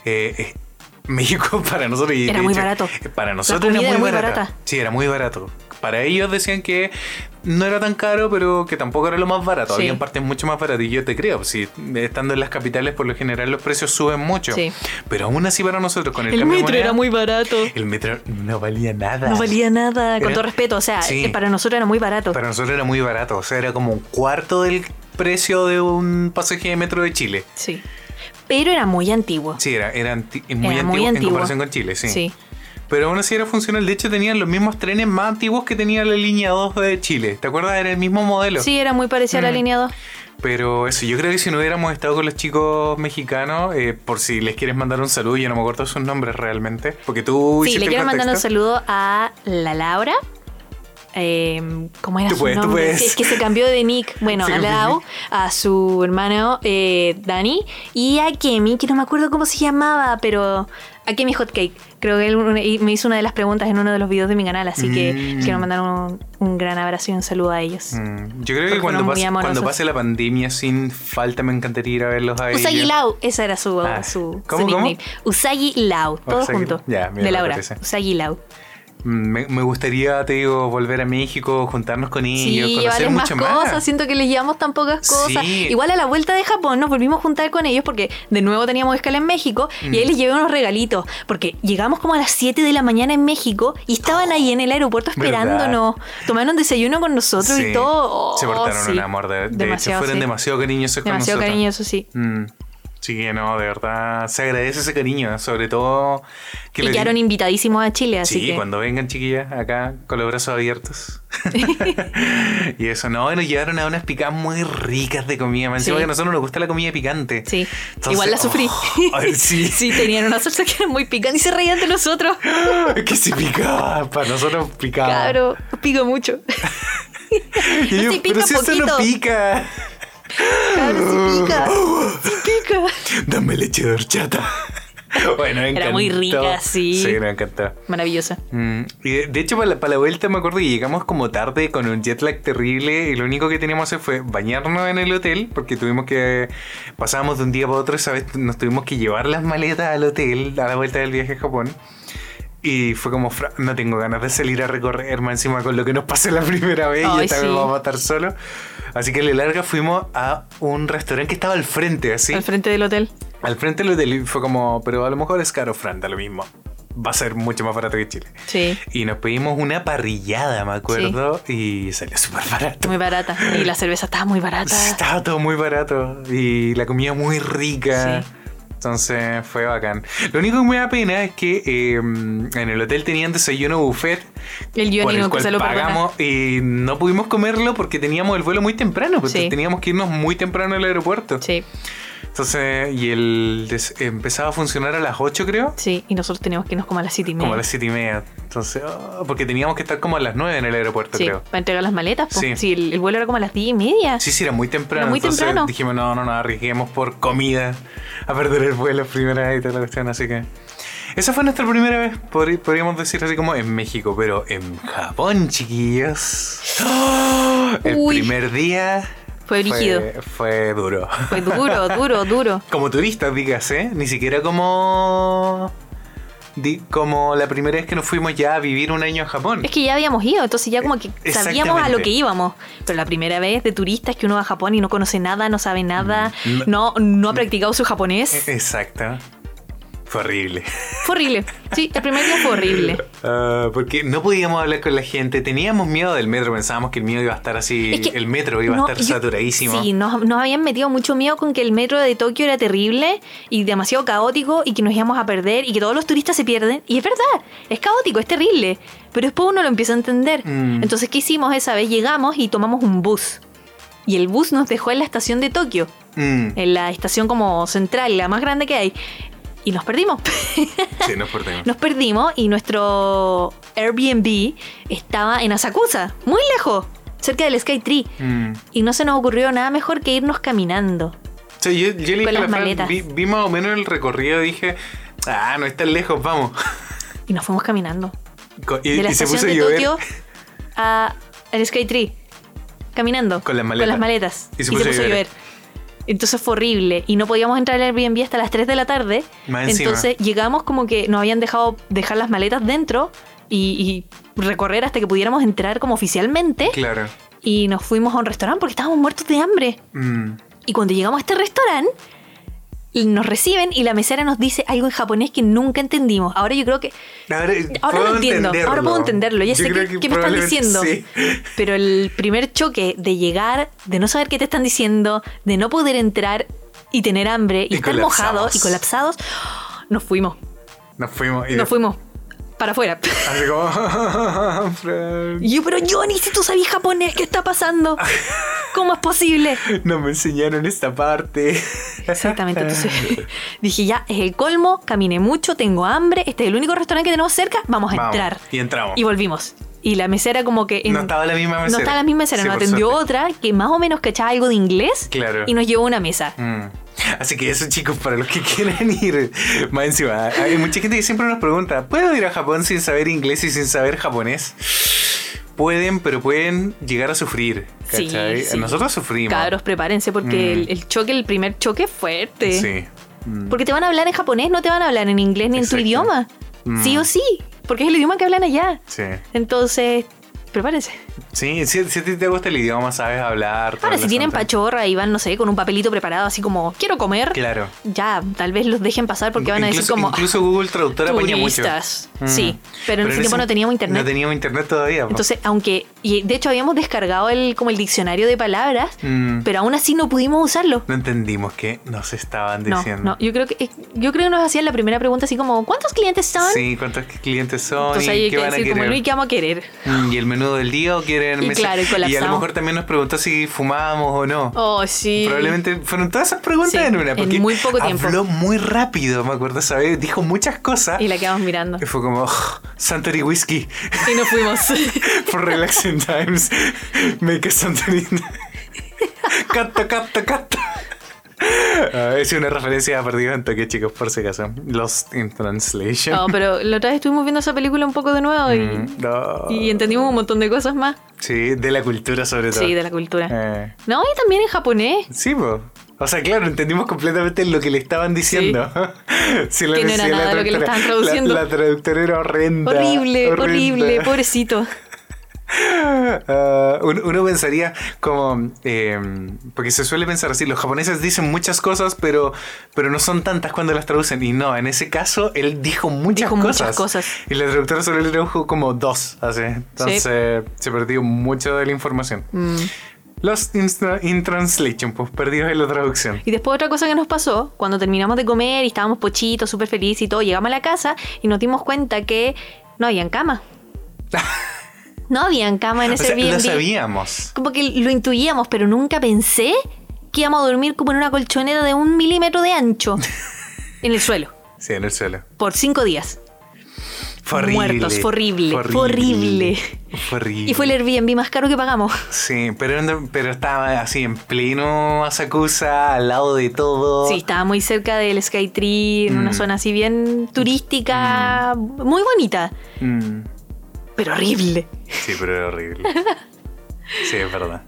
Eh, México para nosotros... y Era muy barato. Para nosotros era muy, era muy barata. barata. Sí, era muy barato. Para ellos decían que no era tan caro, pero que tampoco era lo más barato. Sí. Había partes mucho más baratas. Y yo te creo, si estando en las capitales, por lo general los precios suben mucho. Sí. Pero aún así para nosotros, con el, El metro moneda, era muy barato. El metro no valía nada. No valía nada, con Era- todo respeto. O sea, Sí. eh, para nosotros era muy barato. Para nosotros era muy barato, o sea, era como un cuarto del precio de un pasaje de metro de Chile. Sí. Pero era muy antiguo. Sí, era, era anti- muy, Era antiguo, muy en comparación con Chile, sí. Sí. Pero aún así era funcional. De hecho, tenían los mismos trenes más antiguos que tenía la línea 2 de Chile. ¿Te acuerdas? Era el mismo modelo. Sí, era muy parecida a la Mm. línea 2. Pero eso, yo creo que si no hubiéramos estado con los chicos mexicanos, eh, por si les quieres mandar un saludo, yo no me acuerdo sus nombres realmente. Porque tú Sí, le quiero mandar un saludo a la Laura. Eh, ¿Cómo era Tú su puedes, tú nombre? puedes. Sí, es que se cambió de nick. Bueno, a Lau, a su hermano eh, Dani y a Kemi, que no me acuerdo cómo se llamaba, pero a Kemi Hotcake. Creo que él me hizo una de las preguntas en uno de los videos de mi canal, así que Mm. quiero mandar un, un gran abrazo y un saludo a ellos. Mm, Yo creo que cuando pase, cuando amorosos. pase la pandemia, sin falta me encantaría ir a verlos a Usagi ellos. Lau, esa era su, Ah, su, ¿cómo, su cómo? nickname. Usagi Lau, todo Usagi- junto. ya, mira, de Laura. Usagi Lau. Me, me gustaría, te digo, volver a México, juntarnos con ellos, Sí, conocer mucho más. cosas. Siento que les llevamos tan pocas cosas. Sí. Igual a la vuelta de Japón nos volvimos a juntar con ellos porque de nuevo teníamos escala en México y ahí Mm. les llevé unos regalitos. Porque llegamos como a las 7 de la mañana en México y estaban ahí en el aeropuerto ¿Verdad? esperándonos. Tomaron desayuno con nosotros Sí, y todo. Se Oh, portaron sí. un amor, de, de hecho, Demasiado, fueron sí. demasiado cariñosos con Demasiado nosotros. cariñosos, sí. Mm. Sí, que no, de verdad, se agradece ese cariño, sobre todo que Y le- quedaron invitadísimos a Chile, así Sí, que. cuando vengan chiquillas acá con los brazos abiertos. y eso, no, nos llevaron a unas picadas muy ricas de comida. Me encima Sí. que a nosotros nos gusta la comida picante. Sí, Entonces, igual la sufrí. oh, ay, sí. sí, tenían una salsa que era muy picante y se reían de nosotros. Que sí picaba, para nosotros picaba. Claro, pico mucho. Y yo, sí pica pero si eso no poquito". pica. Claro, sí pica. Sí pica. Dame leche de horchata. Bueno, me Era muy encantó. rica, sí. Sí, me encantó. Maravillosa. Mm, y de, de hecho, para la, para la vuelta me acuerdo que llegamos como tarde con un jet lag terrible y lo único que teníamos que hacer fue bañarnos en el hotel porque tuvimos que. Pasábamos de un día para otro, esa vez nos tuvimos que llevar las maletas al hotel a la vuelta del viaje a Japón. Y fue como, "Fra, no tengo ganas de salir a recorrer más encima con lo que nos pasó la primera vez y esta vez sí. vamos a estar solos. Así que a la larga fuimos a un restaurante que estaba al frente, así. Al frente del hotel. Al frente del hotel y fue como, pero a lo mejor es caro, Fran, da lo mismo. Va a ser mucho más barato que Chile. Sí. Y nos pedimos una parrillada, me acuerdo, y salió súper barato. Muy barata. Y la cerveza estaba muy barata. Estaba todo muy barato y la comida muy rica. Sí. Entonces fue bacán. Lo único que me da pena es que eh, en el hotel tenían desayuno buffet. El por el no cual se lo perdona. pagamos y no pudimos comerlo porque teníamos el vuelo muy temprano. Porque Sí. teníamos que irnos muy temprano al aeropuerto. Sí, Entonces, y el des- empezaba a funcionar a las 8, creo. sí. Y nosotros teníamos que irnos como a las 7 y media. Como a las 7 y media. Entonces, oh, porque teníamos que estar como a las 9 en el aeropuerto, Sí, creo. para entregar las maletas. po. Sí. Sí, el, el vuelo era como a las 10 y media. Sí, sí, era muy temprano. Era muy entonces temprano. dijimos, no, no, no, arriesguemos por comida a perder el vuelo primera vez y toda la cuestión. Así que. Esa fue nuestra primera vez, podrí- podríamos decir así como en México, pero en Japón, chiquillos. ¡Oh! El Uy. primer día Fue brígido. fue, fue duro. Fue duro, duro, duro. Como turista, digas, ¿eh? Ni siquiera como. como la primera vez que nos fuimos ya a vivir un año a Japón. Es que ya habíamos ido, entonces ya como que sabíamos a lo que íbamos. Pero la primera vez de turistas que uno va a Japón y no conoce nada, no sabe nada, Mm. no, no ha practicado su japonés. Exacto. Fue horrible. Fue horrible. Sí, el primer día fue horrible. Ah, porque no podíamos hablar con la gente, teníamos miedo del metro, pensábamos que el miedo iba a estar así, Es que el metro iba no, a estar yo- saturadísimo. Sí, nos, nos habían metido mucho miedo con que el metro de Tokio era terrible y demasiado caótico y que nos íbamos a perder y que todos los turistas se pierden. Y es verdad, es caótico, es terrible. Pero después uno lo empieza a entender. Mm. Entonces, ¿qué hicimos esa vez? Llegamos y tomamos un bus. Y el bus nos dejó en la estación de Tokio, Mm, en la estación como central, la más grande que hay. Y nos perdimos. sí, nos perdimos. Nos perdimos y nuestro Airbnb estaba en Asakusa, muy lejos, cerca del Sky Tree. Mm. Y no se nos ocurrió nada mejor que irnos caminando. Sea, yo, yo le dije Con a la las Fran, maletas. vi, vi más o menos el recorrido dije, ah, no es tan lejos, vamos. Y nos fuimos caminando. Y, De la y se puso de llover. Tokio a el Sky Tree. Caminando. Con las maletas. maletas. Y se puso a llover. Entonces fue horrible. Y no podíamos entrar al Airbnb hasta las 3 de la tarde. Más encima. Entonces llegamos como que nos habían dejado dejar las maletas dentro y, y recorrer hasta que pudiéramos entrar como oficialmente. Claro. Y nos fuimos a un restaurante porque estábamos muertos de hambre. Mm. Y cuando llegamos a este restaurante, nos reciben y la mesera nos dice algo en japonés que nunca entendimos. Ahora yo creo que. Ahora, lo entiendo, ahora puedo entenderlo. Ya Yo sé qué, que qué me están diciendo. sí. Pero el primer choque de llegar, de no saber qué te están diciendo, de no poder entrar y tener hambre y, Y estar mojados y colapsados, nos fuimos. Nos fuimos. Y Nos fuimos para afuera. Así como, yo, pero Johnny, si tú sabías japonés, ¿qué está pasando? ¿Cómo es posible? no me enseñaron esta parte. Exactamente, entonces dije, ya, es el colmo, caminé mucho, tengo hambre, este es el único restaurante que tenemos cerca, vamos a Vamos, entrar. y entramos. Y volvimos. Y la mesera como que... en- No estaba la misma mesera. No estaba la misma mesera, Sí, nos atendió suerte. otra que más o menos cachaba algo de inglés Claro. y nos llevó a una mesa. Mm. Así que eso, chicos, para los que quieran ir, más encima, hay mucha gente que siempre nos pregunta, ¿puedo ir a Japón sin saber inglés y sin saber japonés? Pueden, pero pueden llegar a sufrir. ¿cachai? sí. Nosotros sufrimos. Cabros, prepárense porque Mm. el, el choque, el primer choque es fuerte. Sí. Mm. Porque te van a hablar en japonés, no te van a hablar en inglés ni en tu idioma. Mm. Sí o sí. porque es el idioma que hablan allá. Sí. Entonces, prepárense. Sí, si, si a ti te gusta el idioma, sabes hablar. Ahora, si tienen pachorra y van, no sé, con un papelito preparado, así como, quiero comer, Claro. ya, tal vez los dejen pasar porque van a decir incluso, como, incluso Google Traductor apaña mucho. Mm. Sí, pero en ese tiempo no teníamos internet. No teníamos internet todavía. po. Entonces, aunque, y de hecho habíamos descargado el, como el diccionario de palabras, Mm. pero aún así no pudimos usarlo. no entendimos qué nos estaban No, diciendo. no, yo creo que eh, yo creo que nos hacían la primera pregunta así como ¿cuántos clientes son? Sí, cuántos clientes son Entonces y qué que van a decir como no y qué vamos a querer. Mm, Y el menú del día o Y mesa- claro, y y a lo mejor también nos preguntó si fumábamos o no. Oh, sí. Probablemente fueron todas esas preguntas Sí, en una. en Porque muy poco tiempo. Habló muy rápido, me acuerdo, ¿sabes? Dijo muchas cosas. Y la quedamos mirando. Y fue como, oh, Whiskey Y nos fuimos. for relaxing times. Make a Santory. Cata, cata, cata. Es una referencia a Perdido en Tokio, chicos, por si acaso. Lost in Translation. No, pero la otra vez estuvimos viendo esa película un poco de nuevo y, Mm, no. y entendimos un montón de cosas más. Sí, de la cultura sobre todo. Sí, de la cultura. Eh, No, y también en japonés. sí, po. O sea, claro, entendimos completamente lo que le estaban diciendo. Sí, Que no era la nada lo que le estaban traduciendo. La, la traductora era horrenda. Horrible, horrenda. horrible, pobrecito. Ah, uno, pensaría como eh, porque se suele pensar así los japoneses dicen muchas cosas pero pero no son tantas cuando las traducen y no en ese caso él dijo muchas, Dijo cosas, muchas cosas. y la traductora solo le tradujo como dos así entonces se perdió mucho de la información Mm. Lost in, in translation pues perdidos en la traducción Y después otra cosa que nos pasó, cuando terminamos de comer y estábamos pochitos, súper felices y todo, llegamos a la casa y nos dimos cuenta que no habían cama. No habían cama en o ese sea, lo sabíamos Como que lo intuíamos, pero nunca pensé que íbamos a dormir como en una colchoneta de un milímetro de ancho en el suelo sí en el suelo por cinco días. Fue horrible. Muertos, fue horrible, fue horrible. Fue horrible. Y fue el Airbnb más caro que pagamos. Sí, pero, pero estaba así en pleno Asakusa, al lado de todo. Sí, estaba muy cerca del Skytree, en una Mm. zona así bien turística, muy bonita, Mm, pero horrible. sí, pero era horrible. Sí, es verdad.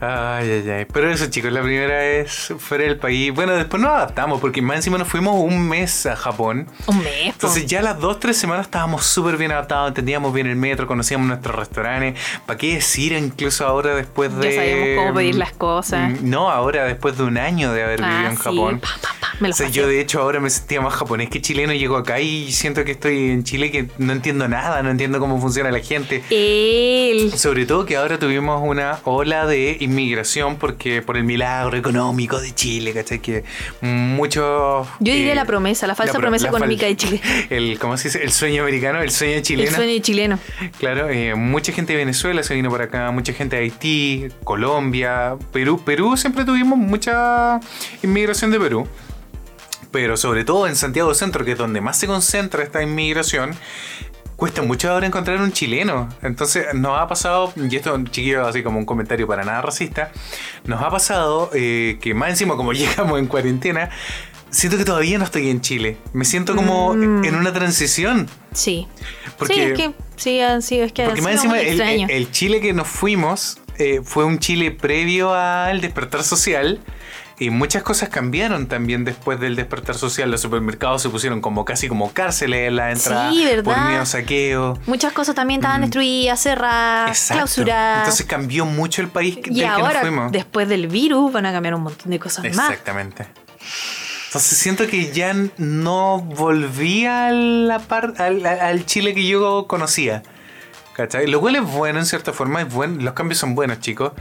Ay, ay, ay. Pero eso, chicos, la primera vez fuera del país. Bueno, después nos adaptamos porque más encima nos fuimos un mes a Japón. Un mes. po. Entonces ya las dos, tres semanas estábamos súper bien adaptados, entendíamos bien el metro, conocíamos nuestros restaurantes. ¿Para qué decir incluso ahora después Ya de... sabíamos cómo pedir las cosas. Mm, No, ahora después de un año de haber vivido Ah, en sí, Japón. pa, me lo O sea, yo de hecho ahora me sentía más japonés que chileno. Llego acá y siento que estoy en Chile que no entiendo nada, no entiendo cómo funciona la gente. Sobre todo que ahora tuvimos una ola de inmigración porque por el milagro económico de Chile, ¿cachai? Que muchos... Yo diría eh, la promesa, la falsa pro- promesa la económica de Chile. El, ¿Cómo se dice? El sueño americano, el sueño El chileno. sueño chileno. Claro, eh, mucha gente de Venezuela se vino por acá, mucha gente de Haití, Colombia, Perú. Perú siempre tuvimos mucha inmigración de Perú. Pero sobre todo en Santiago Centro, que es donde más se concentra esta inmigración, cuesta mucho ahora encontrar un chileno. Entonces nos ha pasado, y esto chiquillo así como un comentario para nada racista, nos ha pasado eh, que más encima como llegamos en cuarentena, siento que todavía no estoy en Chile. Me siento como Mm. en una transición. Sí. Porque, sí, es que sí, han sido, es que porque más encima el Chile que nos fuimos eh, fue un Chile previo al despertar social. Y muchas cosas cambiaron también después del despertar social. Los supermercados se pusieron como casi como cárceles en la entrada. Sí, ¿verdad? Por miedo a saqueo. Muchas cosas también estaban destruidas, cerradas, Mm. Clausuradas. Entonces cambió mucho el país y del que nos ahora, fuimos. después del virus, van a cambiar un montón de cosas más. Exactamente. Entonces siento que ya no volví a la par- al, al- al Chile que yo conocía. ¿Cachai? Lo cual es bueno en cierta forma, es bueno, los cambios son buenos, chicos.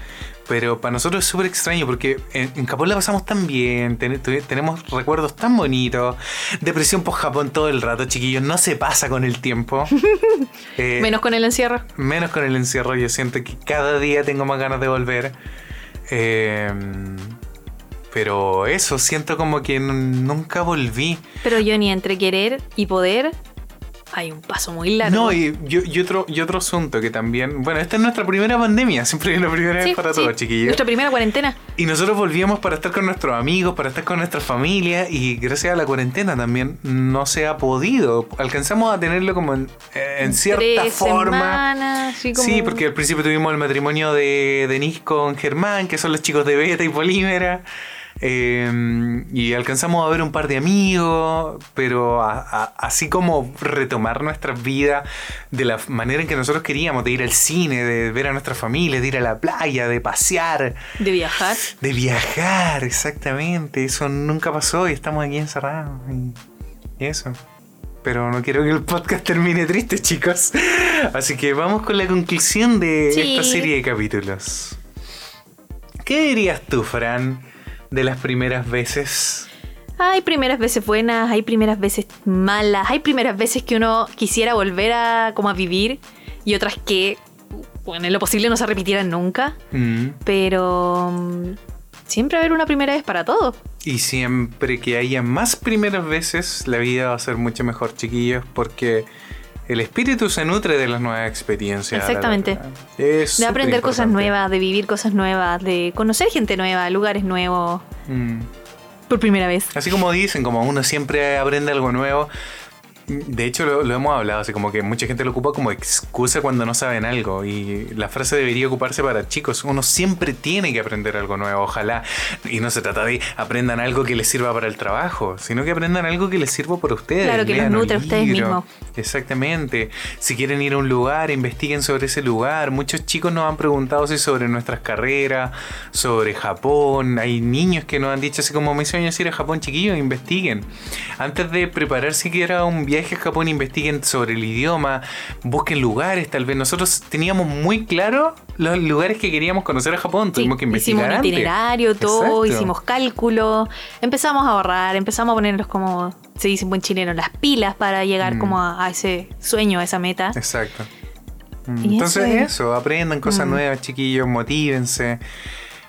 Pero para nosotros es súper extraño porque en, en Japón la pasamos tan bien, ten- tenemos recuerdos tan bonitos. Depresión por Japón todo el rato, chiquillos, no se pasa con el tiempo. Eh, Menos con el encierro. Menos con el encierro, yo siento que cada día tengo más ganas de volver. Eh, pero eso, siento como que nunca volví. Pero yo ni entre querer y poder hay un paso muy largo. No, y, y- y otro, y otro asunto que también. Bueno, esta es nuestra primera pandemia, siempre es la primera Sí, vez para sí. todos, chiquillos. Nuestra primera cuarentena. Y nosotros volvíamos para estar con nuestros amigos, para estar con nuestra familia y gracias a la cuarentena también no se ha podido. Alcanzamos a tenerlo como en, en cierta Tres forma. semanas, como- Sí, porque al principio tuvimos el matrimonio de Denise con Germán, que son los chicos de Beta y Polímera. Eh, y alcanzamos a ver un par de amigos, pero a- a- así como retomar nuestra vida de la manera en que nosotros queríamos, de ir al cine, de ver a nuestra familia, de ir a la playa, de pasear, De viajar. de viajar, exactamente. Eso nunca pasó y estamos aquí encerrados. Y y eso. Pero no quiero que el podcast termine triste, chicos. Así que vamos con la conclusión de Sí. esta serie de capítulos. ¿Qué dirías tú, Fran, de las primeras veces? Hay primeras veces buenas, hay primeras veces malas, hay primeras veces que uno quisiera volver a como a vivir y otras que, bueno, en lo posible no se repitieran nunca. Mm. Pero mm, siempre va a haber una primera vez para todo. Y siempre que haya más primeras veces, la vida va a ser mucho mejor, chiquillos, porque el espíritu se nutre de las nuevas experiencias. Exactamente. Es De aprender cosas nuevas, de vivir cosas nuevas, de conocer gente nueva, lugares nuevos, Mm. por primera vez. Así como dicen, como uno siempre aprende algo nuevo. De hecho, lo, lo hemos hablado, así como que mucha gente lo ocupa como excusa cuando no saben algo. Y la frase debería ocuparse para chicos. Uno siempre tiene que aprender algo nuevo, ojalá. Y no se trata de aprendan algo que les sirva para el trabajo, sino que aprendan algo que les sirva para ustedes. Claro, que Lean nutre a ustedes mismos. Exactamente. Si quieren ir a un lugar, investiguen sobre ese lugar. Muchos chicos nos han preguntado si sobre nuestras carreras, sobre Japón. Hay niños que nos han dicho así como sueño es ir a Japón, chiquillos, investiguen. Antes de preparar siquiera un viaje a Japón, investiguen sobre el idioma, busquen lugares, tal vez. Nosotros teníamos muy claro los lugares que queríamos conocer a Japón. Sí, Tuvimos que investigar. hicimos un antes. itinerario, todo, Exacto. hicimos cálculo, empezamos a ahorrar, empezamos a ponernos como se dice en buen chileno, las pilas para llegar Mm. como a, a ese sueño, a esa meta. Exacto. Entonces eso es- eso, aprendan cosas Mm. nuevas, chiquillos, motívense.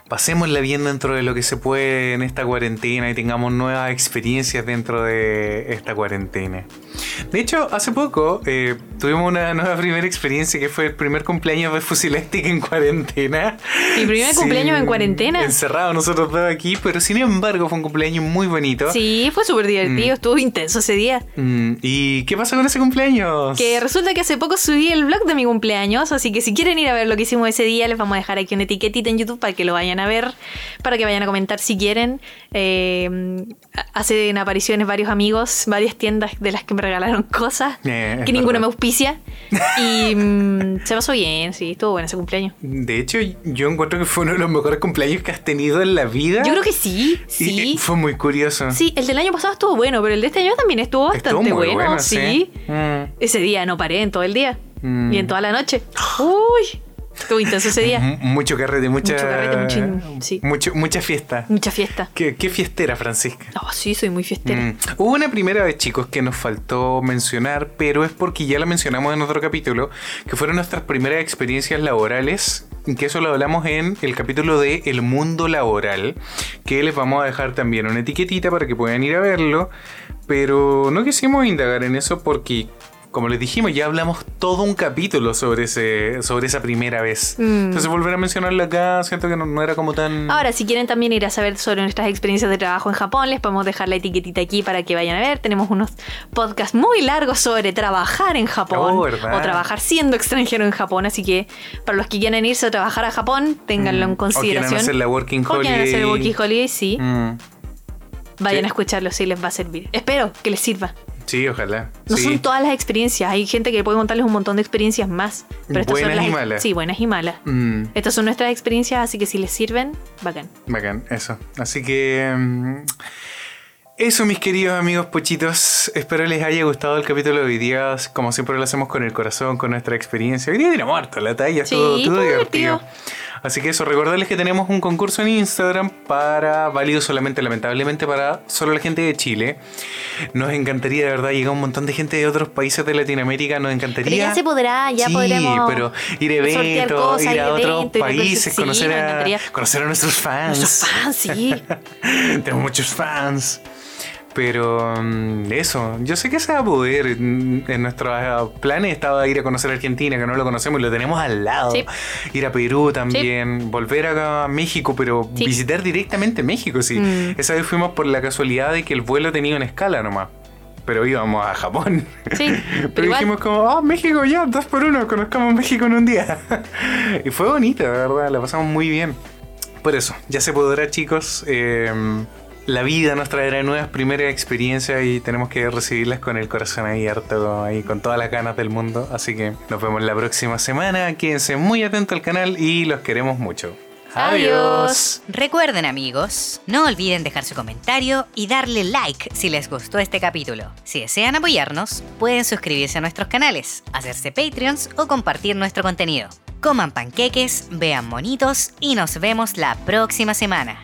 Pasémosla bien dentro de lo que se puede en esta cuarentena y tengamos nuevas experiencias dentro de esta cuarentena. De hecho, hace poco eh, tuvimos una nueva primera experiencia que fue el primer cumpleaños de Fusilestic en cuarentena. ¿Mi primer cumpleaños en cuarentena? Encerrados nosotros dos aquí, pero sin embargo fue un cumpleaños muy bonito. Sí, fue súper divertido, Mm. estuvo intenso ese día. Mm, ¿Y qué pasó con ese cumpleaños? Que resulta que hace poco subí el blog de mi cumpleaños, así que si quieren ir a ver lo que hicimos ese día, les vamos a dejar aquí una etiquetita en YouTube para que lo vayan a ver, para que vayan a comentar si quieren. Eh, hacen apariciones varios amigos, varias tiendas de las que me regalaron cosas, Eh, que ninguna me auspicia. Y mm, se pasó bien, sí, estuvo bueno ese cumpleaños. De hecho, yo encuentro que fue uno de los mejores cumpleaños que has tenido en la vida. Yo creo que sí, sí. fue muy curioso. Sí, el del año pasado estuvo bueno, pero el de este año también estuvo Estuvo bastante bueno, sí. Mm. Ese día no paré en todo el día. Mm. Y en toda la noche. Uy, estuvo intenso ese día. M- Mucho carrete, mucha. Mucho carrete, mucho sí. mucho- mucha fiesta. Mucha fiesta. ¿Qué, qué fiestera, Francisca? No, sí, soy muy fiestera. Mm. Hubo una primera vez, chicos, que nos faltó mencionar, pero es porque ya la mencionamos en otro capítulo, que fueron nuestras primeras experiencias laborales, que eso lo hablamos en el capítulo de El mundo laboral, que les vamos a dejar también una etiquetita para que puedan ir a verlo, pero no quisimos indagar en eso porque... Como les dijimos, ya hablamos todo un capítulo sobre ese, sobre esa primera vez. Mm. Entonces volver a mencionarlo acá, siento que no, no era como tan. Ahora, si quieren también ir a saber sobre nuestras experiencias de trabajo en Japón, les podemos dejar la etiquetita aquí para que vayan a ver. Tenemos unos podcasts muy largos sobre trabajar en Japón Oh, o trabajar siendo extranjero en Japón. Así que para los que quieran irse a trabajar a Japón, ténganlo Mm. en O consideración. quieran hacer la working O quieran hacer el holiday. Working Holiday, sí. Mm. Vayan Sí. a escucharlo si les va a servir. Espero que les sirva. Sí, ojalá. No sí. son todas las experiencias. Hay gente que puede contarles un montón de experiencias más. Pero estas Buenas son las y malas. Sí, buenas y malas. Mm, Estas son nuestras experiencias, así que si les sirven, bacán. bacán, eso. Así que. mm, eso, mis queridos amigos pochitos. Espero les haya gustado el capítulo de hoy día. Como siempre lo hacemos con el corazón, con nuestra experiencia. Hoy día tiramos harto la talla, Sí, todo, todo divertido. Así que eso, recordarles que tenemos un concurso en Instagram para válido solamente, lamentablemente, para solo la gente de Chile. Nos encantaría, de verdad, llegar un montón de gente de otros países de Latinoamérica. Nos encantaría. Pero ya se podrá, ya sí, podremos pero ir eventos, cosas, ir a ir otros países, sí, conocer, a, conocer a nuestros fans. Nuestros fans, sí. Tenemos muchos fans. Pero mm, eso, yo sé que se va a poder. Mm, En nuestros ah, planes estaba ir a conocer Argentina, que no lo conocemos y lo tenemos al lado. Sí. Ir a Perú también, volver acá a México, pero Sí. visitar directamente México, sí. Mm. Esa vez fuimos por la casualidad de que el vuelo tenía una escala nomás. Pero íbamos a Japón. Sí, Pero, dijimos como, ah, México ya, dos por uno, conozcamos México en un día. y fue bonito, de verdad, la pasamos muy bien. por eso, ya se podrá, chicos. Eh, la vida nos traerá nuevas primeras experiencias y tenemos que recibirlas con el corazón abierto y con todas las ganas del mundo. Así que nos vemos la próxima semana. Quédense muy atentos al canal y los queremos mucho. Adiós. Recuerden amigos, no olviden dejar su comentario y darle like si les gustó este capítulo. Si desean apoyarnos, pueden suscribirse a nuestros canales, hacerse Patreons o compartir nuestro contenido. Coman panqueques, vean monitos y nos vemos la próxima semana.